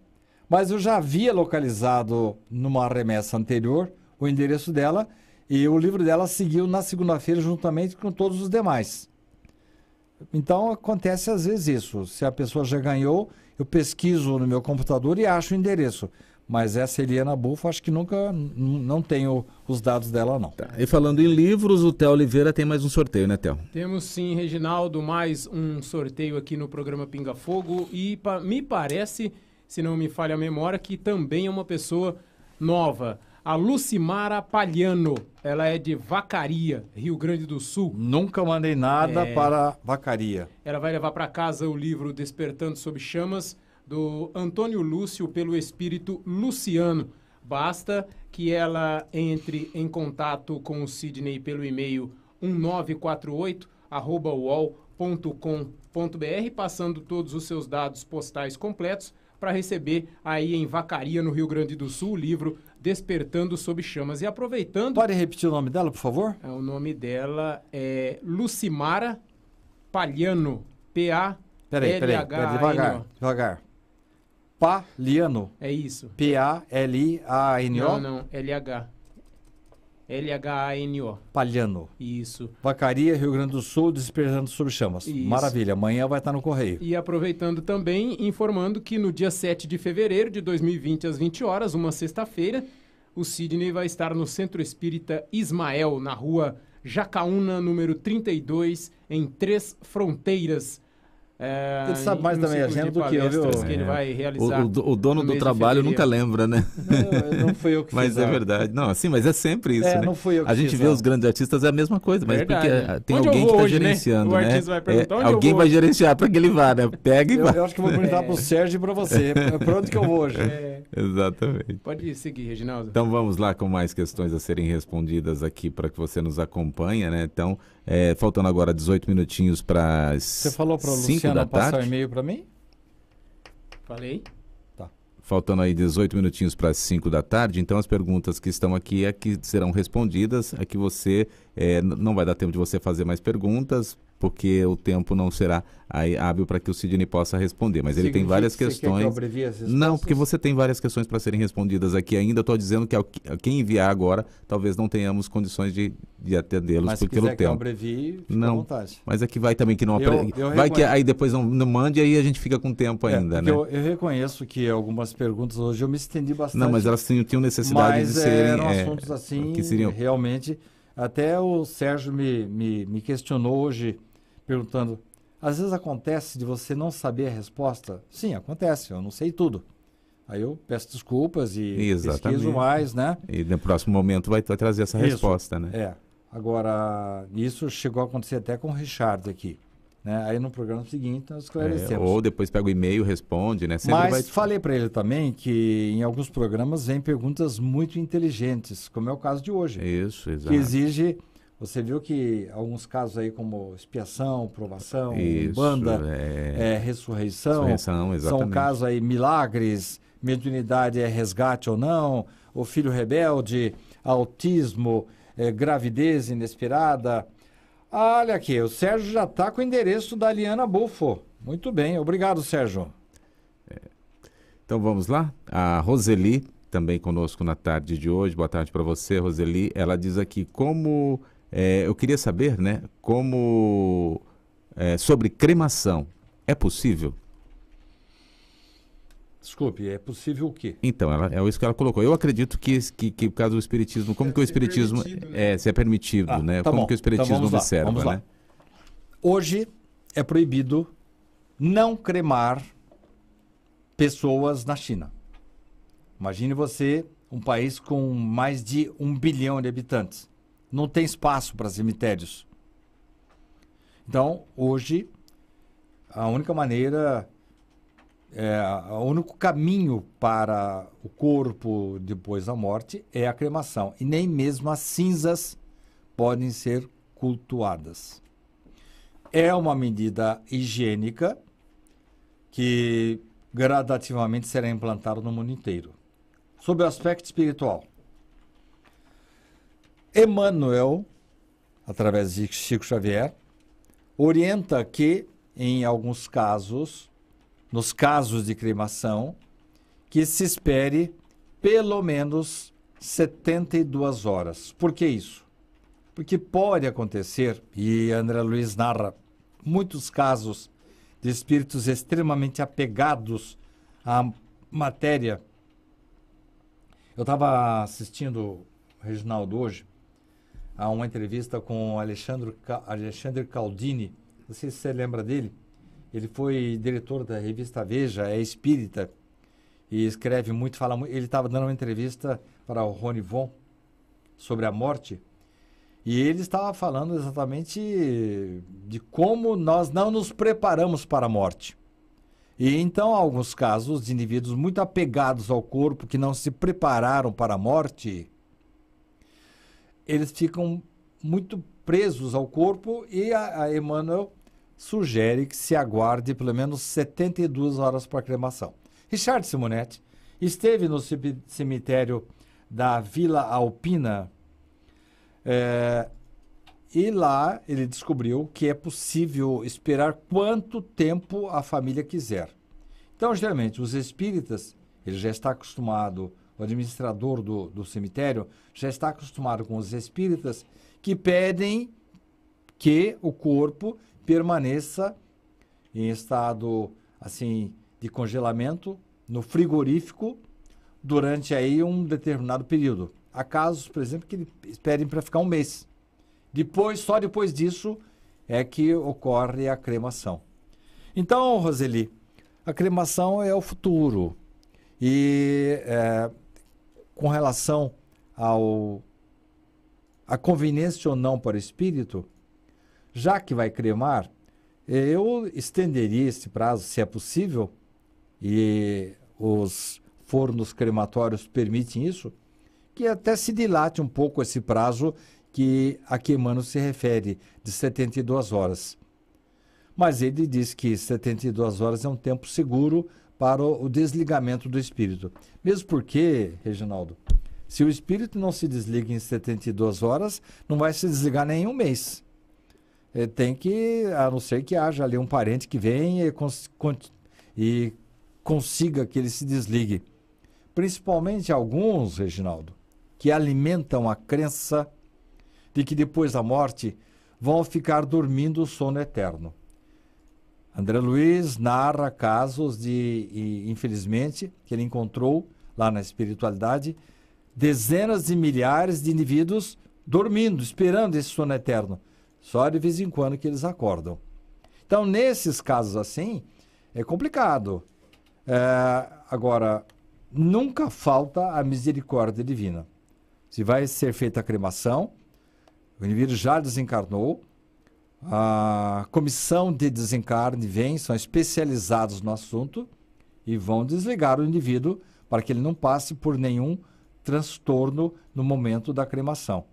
Mas eu já havia localizado numa remessa anterior o endereço dela e o livro dela seguiu na segunda-feira juntamente com todos os demais. Então acontece às vezes isso. Se a pessoa já ganhou, eu pesquiso no meu computador e acho o endereço. Mas essa Eliana Bufo, acho que nunca, não tenho os dados dela, não. Tá. E falando em livros, o Theo Oliveira tem mais um sorteio, né, Theo? Temos sim, Reginaldo, mais um sorteio aqui no programa Pinga Fogo. E pa me parece, se não me falha a memória, que também é uma pessoa nova. A Lucimara Palhano. Ela é de Vacaria, Rio Grande do Sul. Nunca mandei nada É. para vacaria. Ela vai levar para casa o livro Despertando Sob Chamas, do Antônio Lúcio, pelo espírito Luciano. Basta que ela entre em contato com o Sidney pelo e-mail 1948 arroba uol.com.br, passando todos os seus dados postais completos para receber aí em Vacaria, no Rio Grande do Sul, o livro Despertando Sob Chamas. E aproveitando, Pode repetir o nome dela, por favor? é, o nome dela é Lucimara Palhano. P-A. Peraí, peraí, peraí, devagar, devagar. Paliano. É isso. P-A-L-I-A-N-O. Não, não. LH. L-H-A-N-O. Palhano. Isso. Vacaria, Rio Grande do Sul, despertando sob chamas. Isso. Maravilha, amanhã vai estar no correio. E aproveitando também, informando que no dia 7 de fevereiro de 2020, às 20 horas, uma sexta-feira, o Sidney vai estar no Centro Espírita Ismael, na rua Jacaúna, número 32, em Três Fronteiras. É, Ele sabe mais da minha agenda do que eu, viu? que ele É. vai O, realizar. o- o dono no do trabalho nunca lembra, né? Não, não fui eu que Mas fiz. é verdade. Não, assim, mas é sempre isso, É, né? não fui eu que A gente fiz, vê não. os grandes artistas é a mesma coisa, mas Verdade. porque ah, tem Onde alguém que está né? gerenciando, O né? artista vai perguntar, onde eu alguém vai hoje? gerenciar para que ele vá, né? Pega e Eu, vai. eu acho que eu vou perguntar pro Sérgio e pra você. Pra onde que eu vou hoje? É, Exatamente. pode seguir, Reginaldo. Então vamos lá com mais questões a serem respondidas aqui para que você nos acompanhe, né? Então, é, faltando agora 18 minutinhos para Você falou pra 5 Luciana da passar o tarde. e-mail pra mim? Falei? Faltando aí 18 minutinhos para as 5 da tarde, então as perguntas que estão aqui é que serão respondidas, é que você é, não vai dar tempo de você fazer mais perguntas, porque o tempo não será hábil para que o Sidney possa responder. Mas ele tem várias que você quer que eu questões. as Não, porque você tem várias questões para serem respondidas aqui ainda. Estou dizendo que ao- quem enviar agora, talvez não tenhamos condições de, de atendê-los Mas se por- pelo quiser que eu tempo. abrevie, fica à Não. vontade. Mas é que vai também que não Eu- apre- eu Vai que aí depois não, não mande, aí a gente fica com tempo É, ainda, porque né? eu, eu reconheço que algumas perguntas hoje eu me estendi bastante. Não, mas elas tinham, tinham necessidade Mas de serem. eram é, assuntos assim, que seriam- realmente. Até o Sérgio me, me, me questionou hoje, perguntando: às vezes acontece de você não saber a resposta? Sim, acontece, eu não sei tudo. Aí eu peço desculpas e Exatamente. pesquiso mais, né? E no próximo momento vai, trazer essa Isso. resposta, né? É. Agora, isso chegou a acontecer até com o Richard aqui. Né? Aí no programa seguinte nós É, esclarecemos. ou depois pega o e-mail, responde, né? Sempre Mas falei para ele também que em alguns programas vem perguntas muito inteligentes, como é o caso de hoje. Isso, exato. que exige. Você viu que alguns casos aí, como expiação, provação, banda, é... é, ressurreição, Ressurreição, são casos aí, milagres, mediunidade é resgate ou não, o filho rebelde, autismo, é, gravidez inesperada. Olha aqui, o Sérgio já está com o endereço da Liana Bufo. Muito bem, obrigado, Sérgio. Então vamos lá? A Roseli, também conosco na tarde de hoje. Boa tarde para você, Roseli. Ela diz aqui como. É, eu queria saber, né? Como. é, sobre cremação. É possível? Desculpe, é possível o quê? Então, ela, é isso que ela colocou. Eu acredito que, que, que por causa do Espiritismo, como Deve que o Espiritismo. né? É, se é permitido, Ah, né? tá como bom. que o Espiritismo Então vamos lá, observa, vamos lá. né? Hoje é proibido não cremar pessoas na China. Imagine você, um país com mais de um bilhão de habitantes. Não tem espaço para cemitérios. Então, hoje, a única maneira, é, o único caminho para o corpo depois da morte é a cremação. E nem mesmo as cinzas podem ser cultuadas é uma medida higiênica que gradativamente será implantada no mundo inteiro. Sobre o aspecto espiritual, Emmanuel, através de Chico Xavier, orienta que, em alguns casos, nos casos de cremação, que se espere pelo menos 72 horas. Por que isso? Porque pode acontecer, e André Luiz narra muitos casos de espíritos extremamente apegados à matéria. Eu estava assistindo, Reginaldo, hoje, a uma entrevista com Alexandre, Alexandre Caldini. Não sei se você lembra dele. Ele foi diretor da revista Veja, é espírita. e escreve muito, fala muito. Ele estava dando uma entrevista para o Rony Von sobre a morte. E ele estava falando exatamente de como nós não nos preparamos para a morte. E então, alguns casos de indivíduos muito apegados ao corpo, que não se prepararam para a morte, eles ficam muito presos ao corpo e a, a Emmanuel sugere que se aguarde pelo menos 72 horas para a cremação. Richard Simonetti esteve no cemitério da Vila Alpina é, e lá ele descobriu que é possível esperar quanto tempo a família quiser. Então, geralmente, os espíritas, ele já está acostumado, o administrador do, do cemitério já está acostumado com os espíritas que pedem que o corpo permaneça em estado assim de congelamento no frigorífico durante aí um determinado período. Há casos, por exemplo, que esperem para ficar um mês. Depois, só depois disso é que ocorre a cremação. Então, Roseli, a cremação é o futuro. E é, com relação ao a conveniência ou não para o espírito, já que vai cremar, eu estenderia esse prazo, se é possível, e os fornos crematórios permitem isso, que até se dilate um pouco esse prazo que a que Emmanuel se refere, de 72 horas. Mas ele diz que 72 horas é um tempo seguro para o desligamento do espírito. Mesmo porque, Reginaldo, se o espírito não se desliga em 72 horas, não vai se desligar nem em um mês. Ele tem que, a não ser que haja ali um parente que venha e, cons e consiga que ele se desligue. Principalmente alguns, Reginaldo, que alimentam a crença de que depois da morte vão ficar dormindo o sono eterno. André Luiz narra casos de, e, infelizmente, que ele encontrou lá na espiritualidade, dezenas de milhares de indivíduos dormindo, esperando esse sono eterno. Só de vez em quando que eles acordam. Então, nesses casos assim, é complicado. É, agora, nunca falta a misericórdia divina. Se vai ser feita a cremação, o indivíduo já desencarnou, a comissão de desencarne vem, são especializados no assunto e vão desligar o indivíduo para que ele não passe por nenhum transtorno no momento da cremação.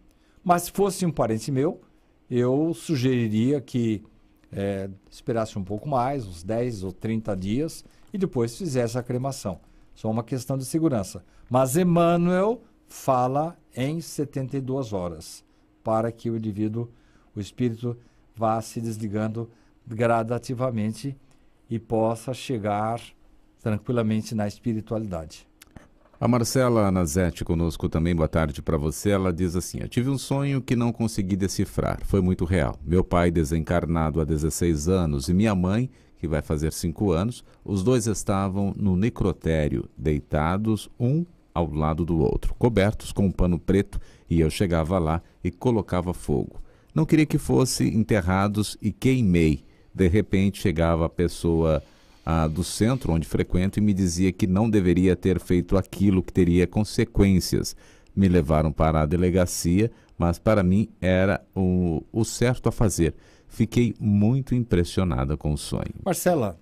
Mas se fosse um parente meu, eu sugeriria que é, esperasse um pouco mais, uns 10 ou 30 dias, e depois fizesse a cremação. Só uma questão de segurança. Mas Emmanuel fala em 72 horas, para que o indivíduo, o espírito, vá se desligando gradativamente e possa chegar tranquilamente na espiritualidade. A Marcela Anazete conosco também, boa tarde para você. Ela diz assim: Eu tive um sonho que não consegui decifrar. Foi muito real. Meu pai desencarnado há 16 anos e minha mãe, que vai fazer 5 anos, os dois estavam no necrotério, deitados um ao lado do outro, cobertos com um pano preto, e eu chegava lá e colocava fogo. Não queria que fossem enterrados e queimei. De repente chegava a pessoa ah, do centro onde frequento e me dizia que não deveria ter feito aquilo, que teria consequências. Me levaram para a delegacia, mas para mim era o, o certo a fazer. Fiquei muito impressionada com o sonho. Marcela,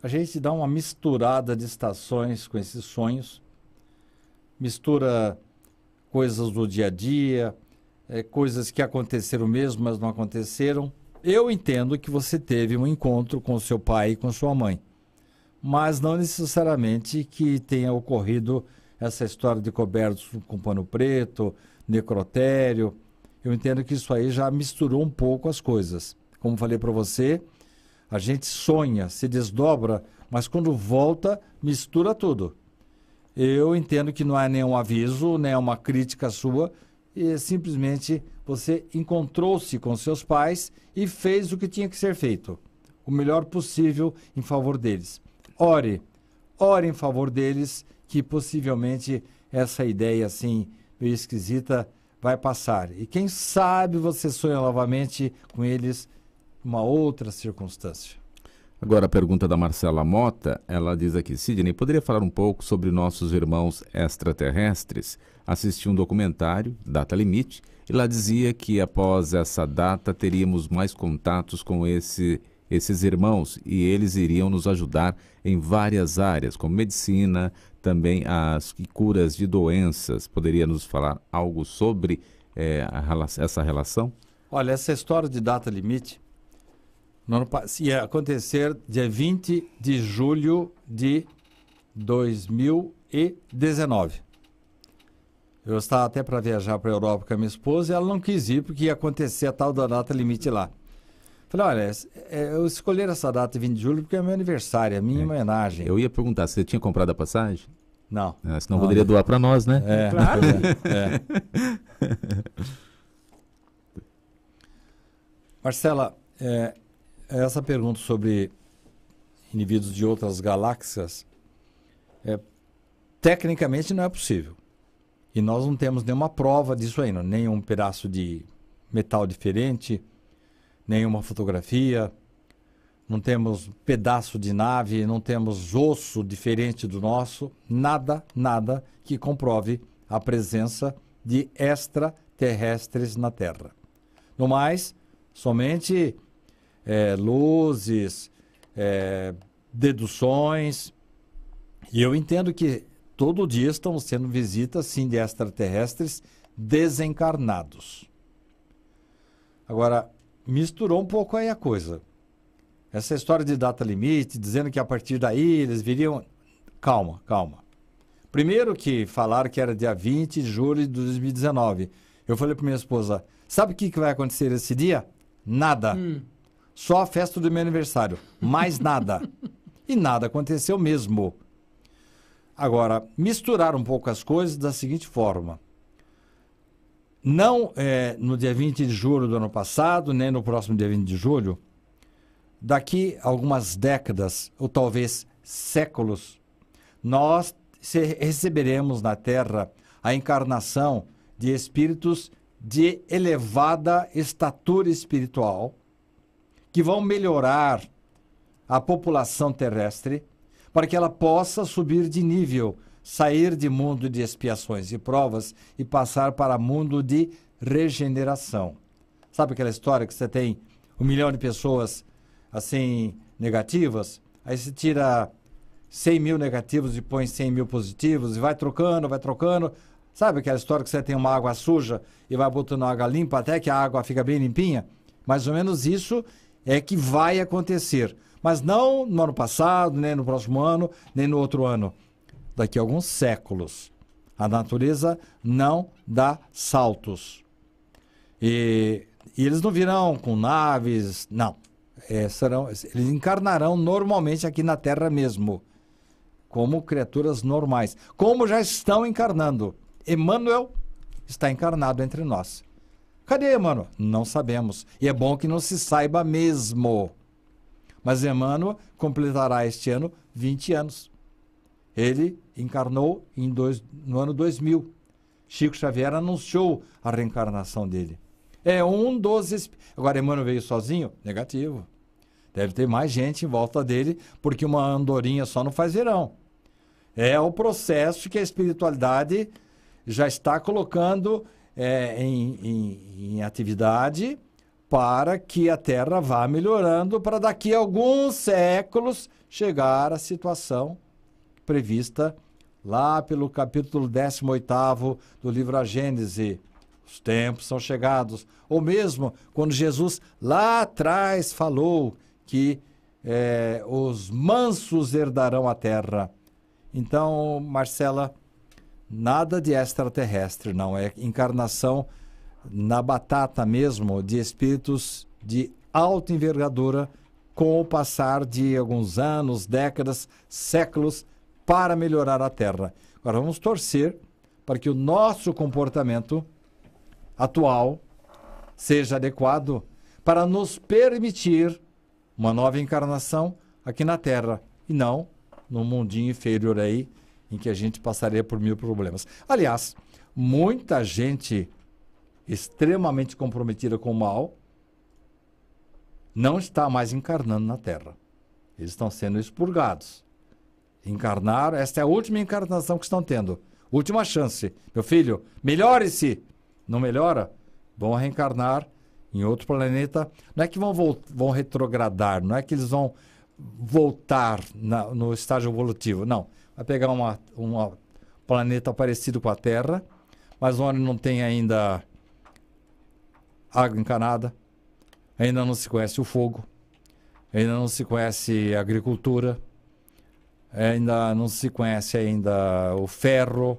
a gente dá uma misturada de estações com esses sonhos, mistura coisas do dia a dia, é, coisas que aconteceram mesmo, mas não aconteceram. Eu entendo que você teve um encontro com seu pai e com sua mãe, mas não necessariamente que tenha ocorrido essa história de cobertos com pano preto, necrotério. Eu entendo que isso aí já misturou um pouco as coisas. Como falei para você, a gente sonha, se desdobra, mas quando volta, mistura tudo. Eu entendo que não é nenhum aviso, nem uma crítica sua, e simplesmente você encontrou-se com seus pais e fez o que tinha que ser feito, o melhor possível em favor deles. Ore, ore em favor deles, que possivelmente essa ideia assim meio esquisita vai passar. E quem sabe você sonha novamente com eles uma outra circunstância. Agora a pergunta da Marcela Mota, ela diz aqui, Sidney, poderia falar um pouco sobre nossos irmãos extraterrestres? Assisti um documentário, Data Limite, e lá dizia que após essa data teríamos mais contatos com esse, esses irmãos e eles iriam nos ajudar em várias áreas, como medicina, também as curas de doenças. Poderia nos falar algo sobre é, a, essa relação? Olha, essa história de data limite ano, ia acontecer dia 20 de julho de 2019. Eu estava até para viajar para a Europa com a minha esposa e ela não quis ir porque ia acontecer a tal da data limite lá. Falei, olha, é, eu escolhi essa data de 20 de julho porque é meu aniversário, é minha é. homenagem. Eu ia perguntar, você tinha comprado a passagem? Não. É, senão não, poderia doar para nós, né? É, claro. É. Marcela, é, essa pergunta sobre indivíduos de outras galáxias, é, tecnicamente não é possível. E nós não temos nenhuma prova disso ainda, nenhum pedaço de metal diferente, nenhuma fotografia, não temos pedaço de nave, não temos osso diferente do nosso, nada, nada que comprove a presença de extraterrestres na Terra. No mais, somente é, luzes, é, deduções. E eu entendo que todo dia estão sendo visitas, sim, de extraterrestres desencarnados. Agora, misturou um pouco aí a coisa. Essa história de data limite, dizendo que a partir daí eles viriam. Calma, calma. Primeiro que falaram que era dia 20 de julho de 2019. Eu falei para minha esposa: sabe o que, que vai acontecer esse dia? Nada. Hum. Só a festa do meu aniversário. Mais nada. e nada aconteceu mesmo. Agora, misturar um pouco as coisas da seguinte forma. Não é, no dia 20 de julho do ano passado, nem no próximo dia 20 de julho, daqui algumas décadas, ou talvez séculos, nós receberemos na Terra a encarnação de espíritos de elevada estatura espiritual que vão melhorar a população terrestre para que ela possa subir de nível, sair de mundo de expiações e provas e passar para mundo de regeneração. Sabe aquela história que você tem um milhão de pessoas assim negativas, aí você tira 100 mil negativos e põe 100 mil positivos e vai trocando, vai trocando. Sabe aquela história que você tem uma água suja e vai botando água limpa até que a água fica bem limpinha? Mais ou menos isso é que vai acontecer. Mas não no ano passado, nem no próximo ano, nem no outro ano. Daqui a alguns séculos. A natureza não dá saltos. E, e eles não virão com naves, não. É, serão, eles encarnarão normalmente aqui na Terra mesmo, como criaturas normais, como já estão encarnando. Emmanuel está encarnado entre nós. Cadê, mano? Não sabemos. E é bom que não se saiba mesmo. Mas Emmanuel completará este ano 20 anos. Ele encarnou em dois, no ano 2000. Chico Xavier anunciou a reencarnação dele. É um dos. Agora, Emmanuel veio sozinho? Negativo. Deve ter mais gente em volta dele, porque uma andorinha só não faz verão. É o processo que a espiritualidade já está colocando é, em, em, em atividade para que a Terra vá melhorando para daqui a alguns séculos chegar à situação prevista lá pelo capítulo 18 do livro A Gênese. Os tempos são chegados. Ou mesmo quando Jesus lá atrás falou que é, os mansos herdarão a terra. Então, Marcela, Nada de extraterrestre, não. É encarnação na batata mesmo de espíritos de alta envergadura com o passar de alguns anos, décadas, séculos para melhorar a Terra. Agora vamos torcer para que o nosso comportamento atual seja adequado para nos permitir uma nova encarnação aqui na Terra e não no mundinho inferior aí em que a gente passaria por mil problemas. Aliás, muita gente extremamente comprometida com o mal não está mais encarnando na Terra. Eles estão sendo expurgados. Encarnaram, esta é a última encarnação que estão tendo. Última chance. Meu filho, melhore-se. Não melhora? Vão reencarnar em outro planeta. Não é que vão, vão retrogradar, não é que eles vão voltar na, no estágio evolutivo. Não. Vai pegar uma, um planeta parecido com a Terra, mas onde não tem ainda água encanada, ainda não se conhece o fogo, ainda não se conhece a agricultura, ainda não se conhece ainda o ferro,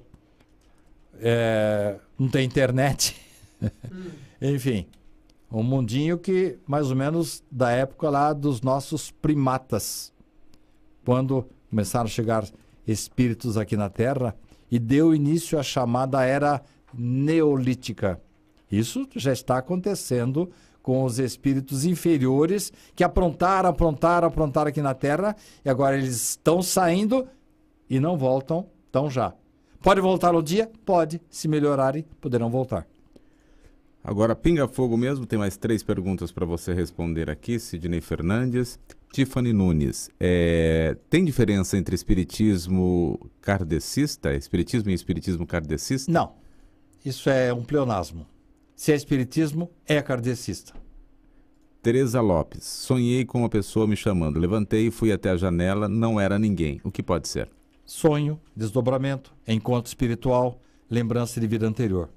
é, não tem internet. Hum. Enfim, um mundinho que mais ou menos da época lá dos nossos primatas, quando começaram a chegar espíritos aqui na Terra e deu início à chamada era neolítica. Isso já está acontecendo com os espíritos inferiores que aprontaram, aprontaram, aprontaram aqui na Terra e agora eles estão saindo e não voltam tão já. Pode voltar no dia? Pode. Se melhorarem, poderão voltar. Agora, pinga fogo mesmo, tem mais três perguntas para você responder aqui, Sidney Fernandes. Tiffany Nunes, é, tem diferença entre espiritismo kardecista, espiritismo e espiritismo kardecista? Não, isso é um pleonasmo. Se é espiritismo, é kardecista. Tereza Lopes, sonhei com uma pessoa me chamando, levantei e fui até a janela, não era ninguém. O que pode ser? Sonho, desdobramento, encontro espiritual, lembrança de vida anterior.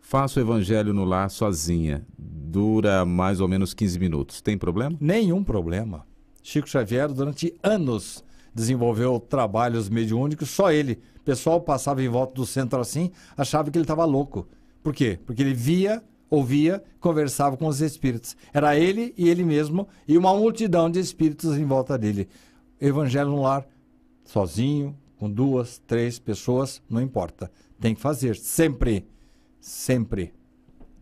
Faço o evangelho no lar sozinha. Dura mais ou menos 15 minutos. Tem problema? Nenhum problema. Chico Xavier, durante anos, desenvolveu trabalhos mediúnicos, só ele. O pessoal passava em volta do centro assim, achava que ele estava louco. Por quê? Porque ele via, ouvia, conversava com os espíritos. Era ele e ele mesmo e uma multidão de espíritos em volta dele. Evangelho no lar, sozinho, com duas, três pessoas, não importa. Tem que fazer, sempre sempre.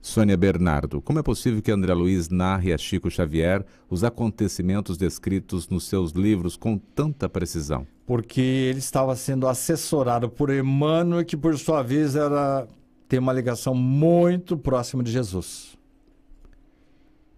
Sônia Bernardo, como é possível que André Luiz narre a Chico Xavier os acontecimentos descritos nos seus livros com tanta precisão? Porque ele estava sendo assessorado por Emmanuel, que por sua vez era tem uma ligação muito próxima de Jesus.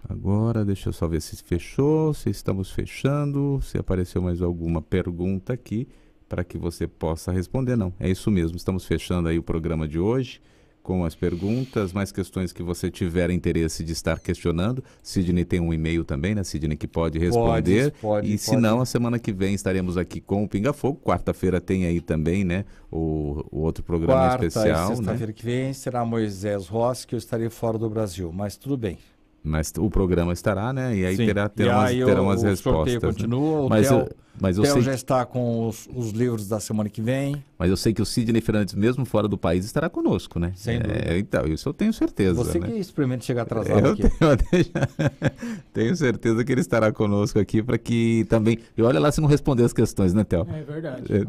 Agora, deixa eu só ver se fechou, se estamos fechando, se apareceu mais alguma pergunta aqui para que você possa responder. Não, é isso mesmo, estamos fechando aí o programa de hoje com as perguntas, mais questões que você tiver interesse de estar questionando. Sidney tem um e-mail também, né, Sidney, que pode responder. Pode, pode, e se pode. não, a semana que vem estaremos aqui com o Pinga Fogo. Quarta-feira tem aí também, né, o, o outro programa Quarta especial. Né? Sexta-feira né? que vem será Moisés Rossi, que eu estarei fora do Brasil, mas tudo bem. Mas o programa estará, né? E aí Sim. terá, terão, e aí as, terão o, as respostas. O sorteio continua, né? mas Theo, eu, mas eu sei já está com os, os, livros da semana que vem. Mas eu sei que o Sidney Fernandes, mesmo fora do país, estará conosco, né? Sem é. Então, isso eu tenho certeza. Você né? que experimenta chegar atrasado eu aqui. Tenho, tenho certeza que ele estará conosco aqui para que também. E olha lá se não responder as questões, né, Theo? É verdade. É.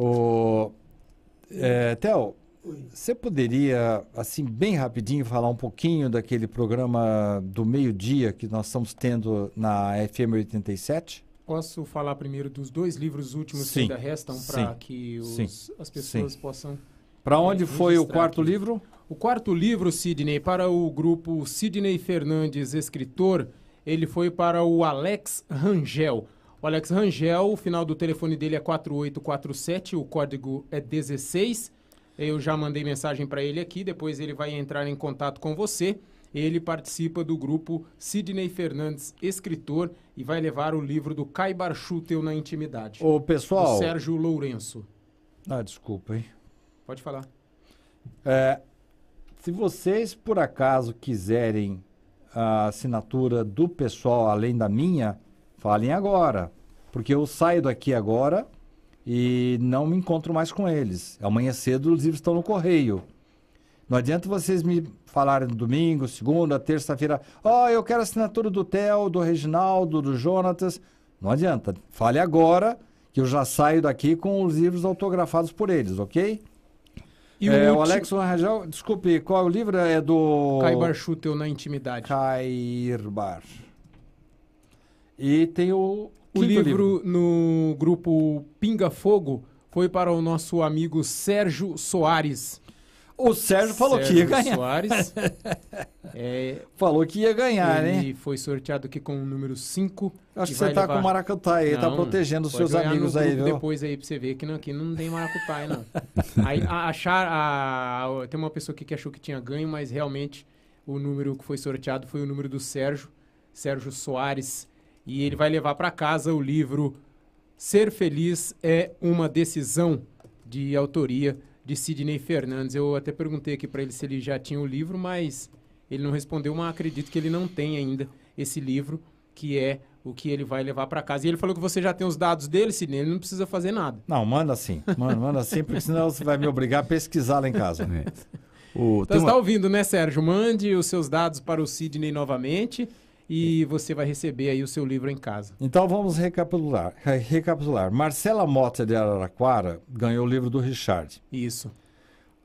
O... É, Theo, você poderia, assim, bem rapidinho, falar um pouquinho daquele programa do meio-dia que nós estamos tendo na FM 87? Posso falar primeiro dos dois livros últimos Sim. que ainda restam para que os, as pessoas Sim. possam. Para onde é, foi o quarto aqui. livro? O quarto livro, Sidney, para o grupo Sidney Fernandes, escritor, ele foi para o Alex Rangel. O Alex Rangel, o final do telefone dele é 4847, o código é 16. Eu já mandei mensagem para ele aqui, depois ele vai entrar em contato com você. Ele participa do grupo Sidney Fernandes, escritor, e vai levar o livro do Caibar Schutel na intimidade. O pessoal. Do Sérgio Lourenço. Ah, desculpa, hein? Pode falar. É, se vocês, por acaso, quiserem a assinatura do pessoal além da minha, falem agora. Porque eu saio daqui agora e não me encontro mais com eles. Amanhã cedo os livros estão no correio. Não adianta vocês me falarem no domingo, segunda, terça-feira, ó, oh, eu quero a assinatura do Theo, do Reginaldo, do Jonatas. Não adianta. Fale agora que eu já saio daqui com os livros autografados por eles, ok? E é, o, o Alex Rangel, desculpe, qual é o livro? É do... Caibar Schutel na Intimidade. Cairbar. E tem o o livro, livro no grupo Pinga Fogo foi para o nosso amigo Sérgio Soares. O Sérgio falou Sérgio que ia ganhar. Soares. é, falou que ia ganhar, ele? Ele foi sorteado aqui com o número 5. Acho que você tá levar... com o Maracutá aí, tá não, tá protegendo os seus amigos aí, viu? depois aí pra você ver que não, aqui não tem Maracutá aí, não. aí, a, achar, a, tem uma pessoa aqui que achou que tinha ganho, mas realmente o número que foi sorteado foi o número do Sérgio, Sérgio Soares. E ele vai levar para casa o livro Ser Feliz é uma Decisão, de autoria de Sidney Fernandes. Eu até perguntei aqui para ele se ele já tinha o livro, mas ele não respondeu, mas acredito que ele não tem ainda esse livro, que é o que ele vai levar para casa. E ele falou que você já tem os dados dele, Sidney, ele não precisa fazer nada. Não, manda sim. Manda, manda sim, porque senão você vai me obrigar a pesquisar lá em casa. É. O, então você está uma... ouvindo, né, Sérgio? Mande os seus dados para o Sidney novamente e você vai receber aí o seu livro em casa. Então vamos recapitular. recapitular. Marcela Mota de Araraquara ganhou o livro do Richard. Isso.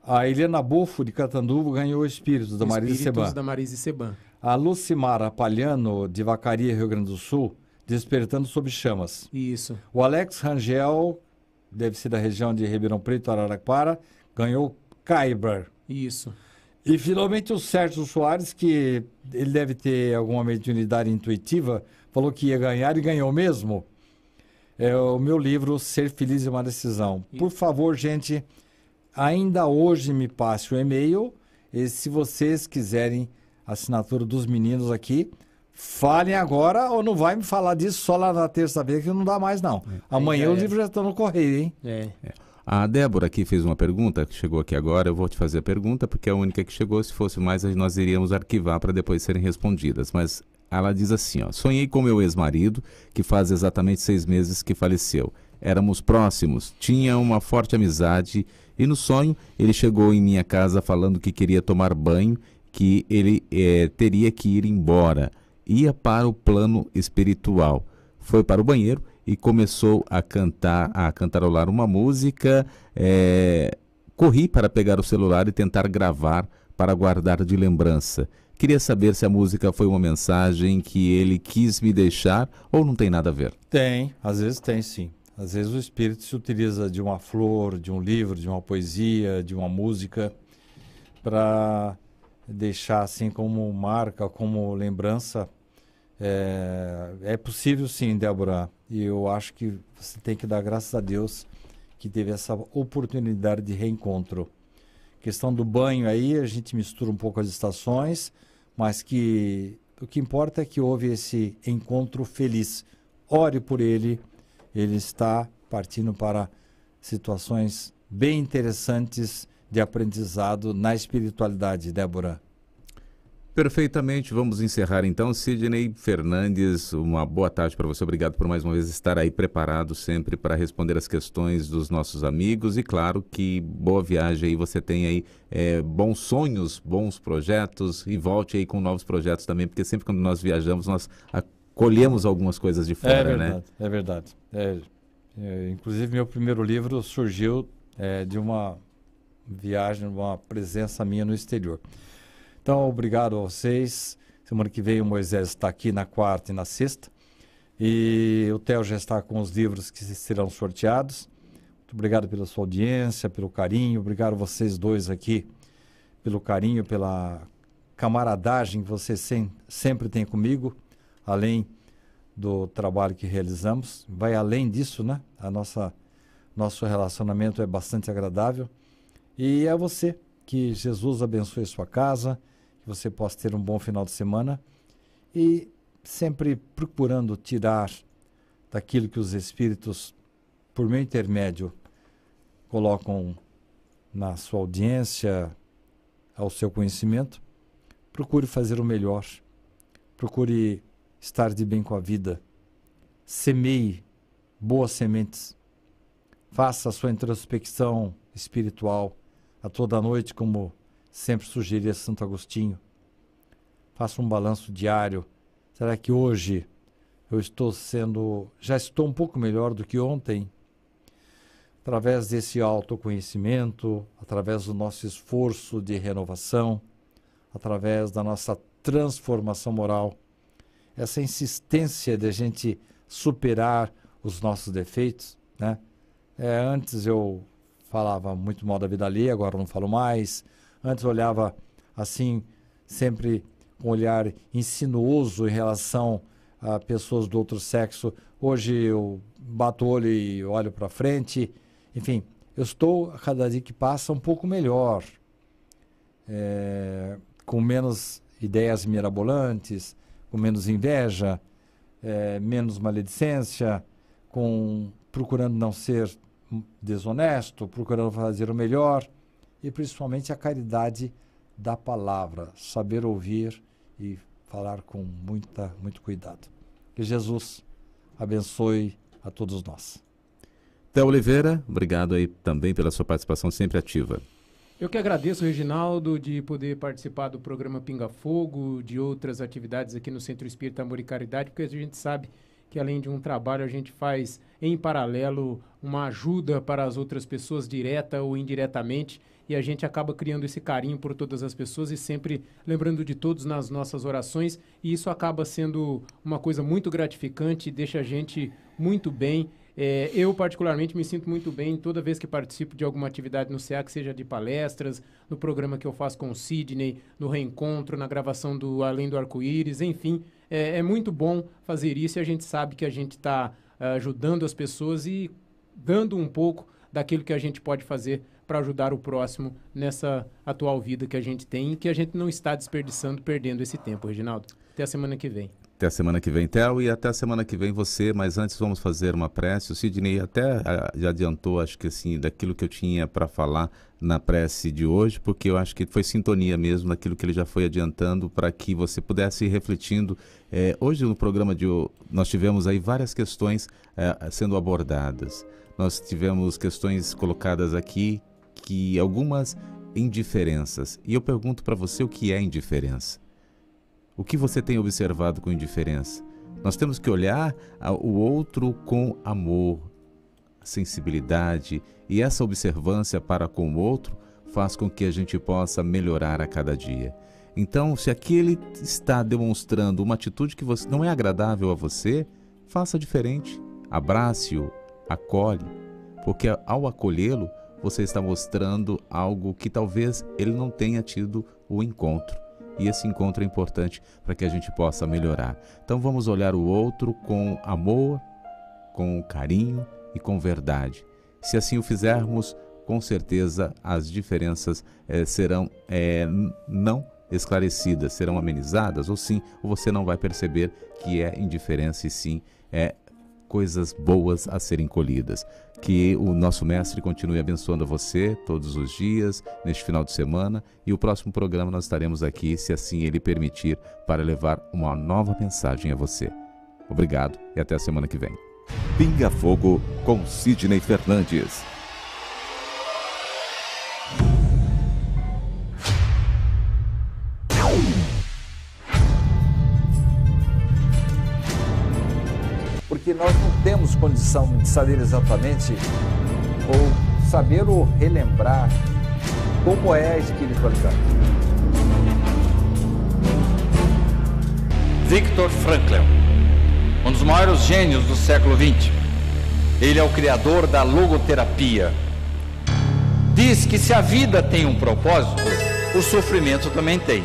A Helena Bufo de Catanduvo ganhou o Espírito da Marise Seban. da Marise Seban. A Lucimara Palhano de Vacaria, Rio Grande do Sul, Despertando sob chamas. Isso. O Alex Rangel, deve ser da região de Ribeirão Preto, Araraquara, ganhou Kyber. Isso. E finalmente o Sérgio Soares, que ele deve ter alguma mediunidade intuitiva, falou que ia ganhar e ganhou mesmo. É o meu livro Ser Feliz é uma Decisão. Por favor, gente, ainda hoje me passe o e-mail. E se vocês quiserem a assinatura dos meninos aqui, falem agora ou não vai me falar disso só lá na terça-feira que não dá mais não. É. Amanhã é. os livros já estão no correio, hein? É. é. A Débora aqui fez uma pergunta, que chegou aqui agora. Eu vou te fazer a pergunta, porque é a única que chegou. Se fosse mais, nós iríamos arquivar para depois serem respondidas. Mas ela diz assim: ó, Sonhei com meu ex-marido, que faz exatamente seis meses que faleceu. Éramos próximos, tinha uma forte amizade, e no sonho ele chegou em minha casa falando que queria tomar banho, que ele é, teria que ir embora. Ia para o plano espiritual. Foi para o banheiro e começou a cantar, a cantarolar uma música. É, corri para pegar o celular e tentar gravar para guardar de lembrança. Queria saber se a música foi uma mensagem que ele quis me deixar ou não tem nada a ver. Tem, às vezes tem sim. Às vezes o espírito se utiliza de uma flor, de um livro, de uma poesia, de uma música para deixar assim como marca, como lembrança é, é possível sim, Débora. E eu acho que você tem que dar graças a Deus que teve essa oportunidade de reencontro. Questão do banho aí, a gente mistura um pouco as estações, mas que o que importa é que houve esse encontro feliz. Ore por ele, ele está partindo para situações bem interessantes de aprendizado na espiritualidade, Débora. Perfeitamente, vamos encerrar então. Sidney Fernandes, uma boa tarde para você. Obrigado por mais uma vez estar aí preparado sempre para responder as questões dos nossos amigos. E claro que boa viagem aí, você tem aí é, bons sonhos, bons projetos e volte aí com novos projetos também, porque sempre quando nós viajamos, nós colhemos algumas coisas de fora, é verdade, né? É verdade. É, é, inclusive, meu primeiro livro surgiu é, de uma viagem, uma presença minha no exterior. Então, obrigado a vocês. Semana que vem o Moisés está aqui na quarta e na sexta. E o Theo já está com os livros que serão sorteados. Muito obrigado pela sua audiência, pelo carinho. Obrigado a vocês dois aqui pelo carinho, pela camaradagem que vocês sem, sempre têm comigo, além do trabalho que realizamos. Vai além disso, né? A nossa nosso relacionamento é bastante agradável. E é você que Jesus abençoe sua casa, você possa ter um bom final de semana e sempre procurando tirar daquilo que os espíritos, por meu intermédio, colocam na sua audiência, ao seu conhecimento, procure fazer o melhor, procure estar de bem com a vida, semeie boas sementes, faça a sua introspecção espiritual a toda noite, como sempre sugeria Santo Agostinho. Faça um balanço diário. Será que hoje eu estou sendo, já estou um pouco melhor do que ontem? Através desse autoconhecimento, através do nosso esforço de renovação, através da nossa transformação moral, essa insistência de a gente superar os nossos defeitos, né? É, antes eu falava muito mal da vida ali, agora não falo mais Antes olhava assim, sempre com um olhar insinuoso em relação a pessoas do outro sexo. Hoje eu bato o olho e olho para frente. Enfim, eu estou, a cada dia que passa, um pouco melhor. É, com menos ideias mirabolantes, com menos inveja, é, menos maledicência, com procurando não ser desonesto, procurando fazer o melhor e principalmente a caridade da palavra, saber ouvir e falar com muita, muito cuidado. Que Jesus abençoe a todos nós. Té Oliveira, obrigado aí também pela sua participação sempre ativa. Eu que agradeço, Reginaldo, de poder participar do programa Pinga Fogo, de outras atividades aqui no Centro Espírita Amor e Caridade, porque a gente sabe que além de um trabalho, a gente faz em paralelo uma ajuda para as outras pessoas, direta ou indiretamente, e a gente acaba criando esse carinho por todas as pessoas e sempre lembrando de todos nas nossas orações, e isso acaba sendo uma coisa muito gratificante, deixa a gente muito bem é, eu, particularmente, me sinto muito bem toda vez que participo de alguma atividade no CA, que seja de palestras, no programa que eu faço com o Sidney, no reencontro, na gravação do Além do Arco-Íris, enfim. É, é, muito bom fazer isso e a gente sabe que a gente está uh, ajudando as pessoas e dando um pouco daquilo que a gente pode fazer para ajudar o próximo nessa atual vida que a gente tem e que a gente não está desperdiçando, perdendo esse tempo, Reginaldo. Até a semana que vem. Até a semana que vem, Theo, e até a semana que vem você, mas antes vamos fazer uma prece. O Sidney até ah, já adiantou, acho que assim, daquilo que eu tinha para falar na prece de hoje, porque eu acho que foi sintonia mesmo daquilo que ele já foi adiantando para que você pudesse ir refletindo. É, hoje no programa de nós tivemos aí várias questões é, sendo abordadas. Nós tivemos questões colocadas aqui que algumas indiferenças. E eu pergunto para você o que é indiferença. O que você tem observado com indiferença? Nós temos que olhar o outro com amor, sensibilidade e essa observância para com o outro faz com que a gente possa melhorar a cada dia. Então, se aquele está demonstrando uma atitude que você, não é agradável a você, faça diferente. Abrace-o, acolhe, porque ao acolhê-lo, você está mostrando algo que talvez ele não tenha tido o encontro e esse encontro é importante para que a gente possa melhorar. Então vamos olhar o outro com amor, com carinho e com verdade. Se assim o fizermos, com certeza as diferenças é, serão é, não esclarecidas, serão amenizadas, ou sim, você não vai perceber que é indiferença e sim é coisas boas a serem colhidas. Que o nosso Mestre continue abençoando você todos os dias, neste final de semana, e o próximo programa nós estaremos aqui, se assim Ele permitir, para levar uma nova mensagem a você. Obrigado e até a semana que vem. Pinga Fogo com Sidney Fernandes. Condição de saber exatamente ou saber ou relembrar como é a espiritualidade. Viktor Frankl, um dos maiores gênios do século XX. Ele é o criador da logoterapia. Diz que se a vida tem um propósito, o sofrimento também tem.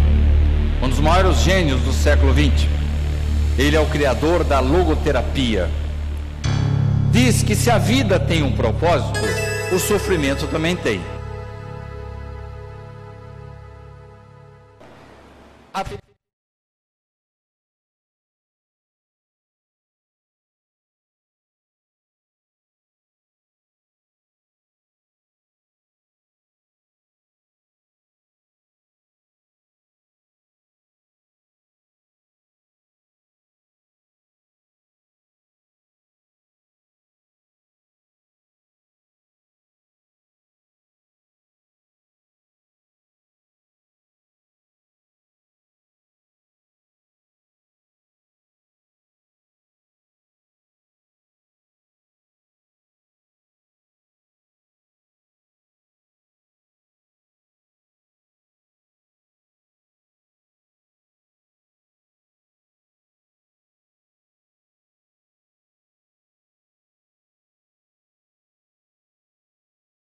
um dos maiores gênios do século XX. Ele é o criador da logoterapia. Diz que se a vida tem um propósito, o sofrimento também tem.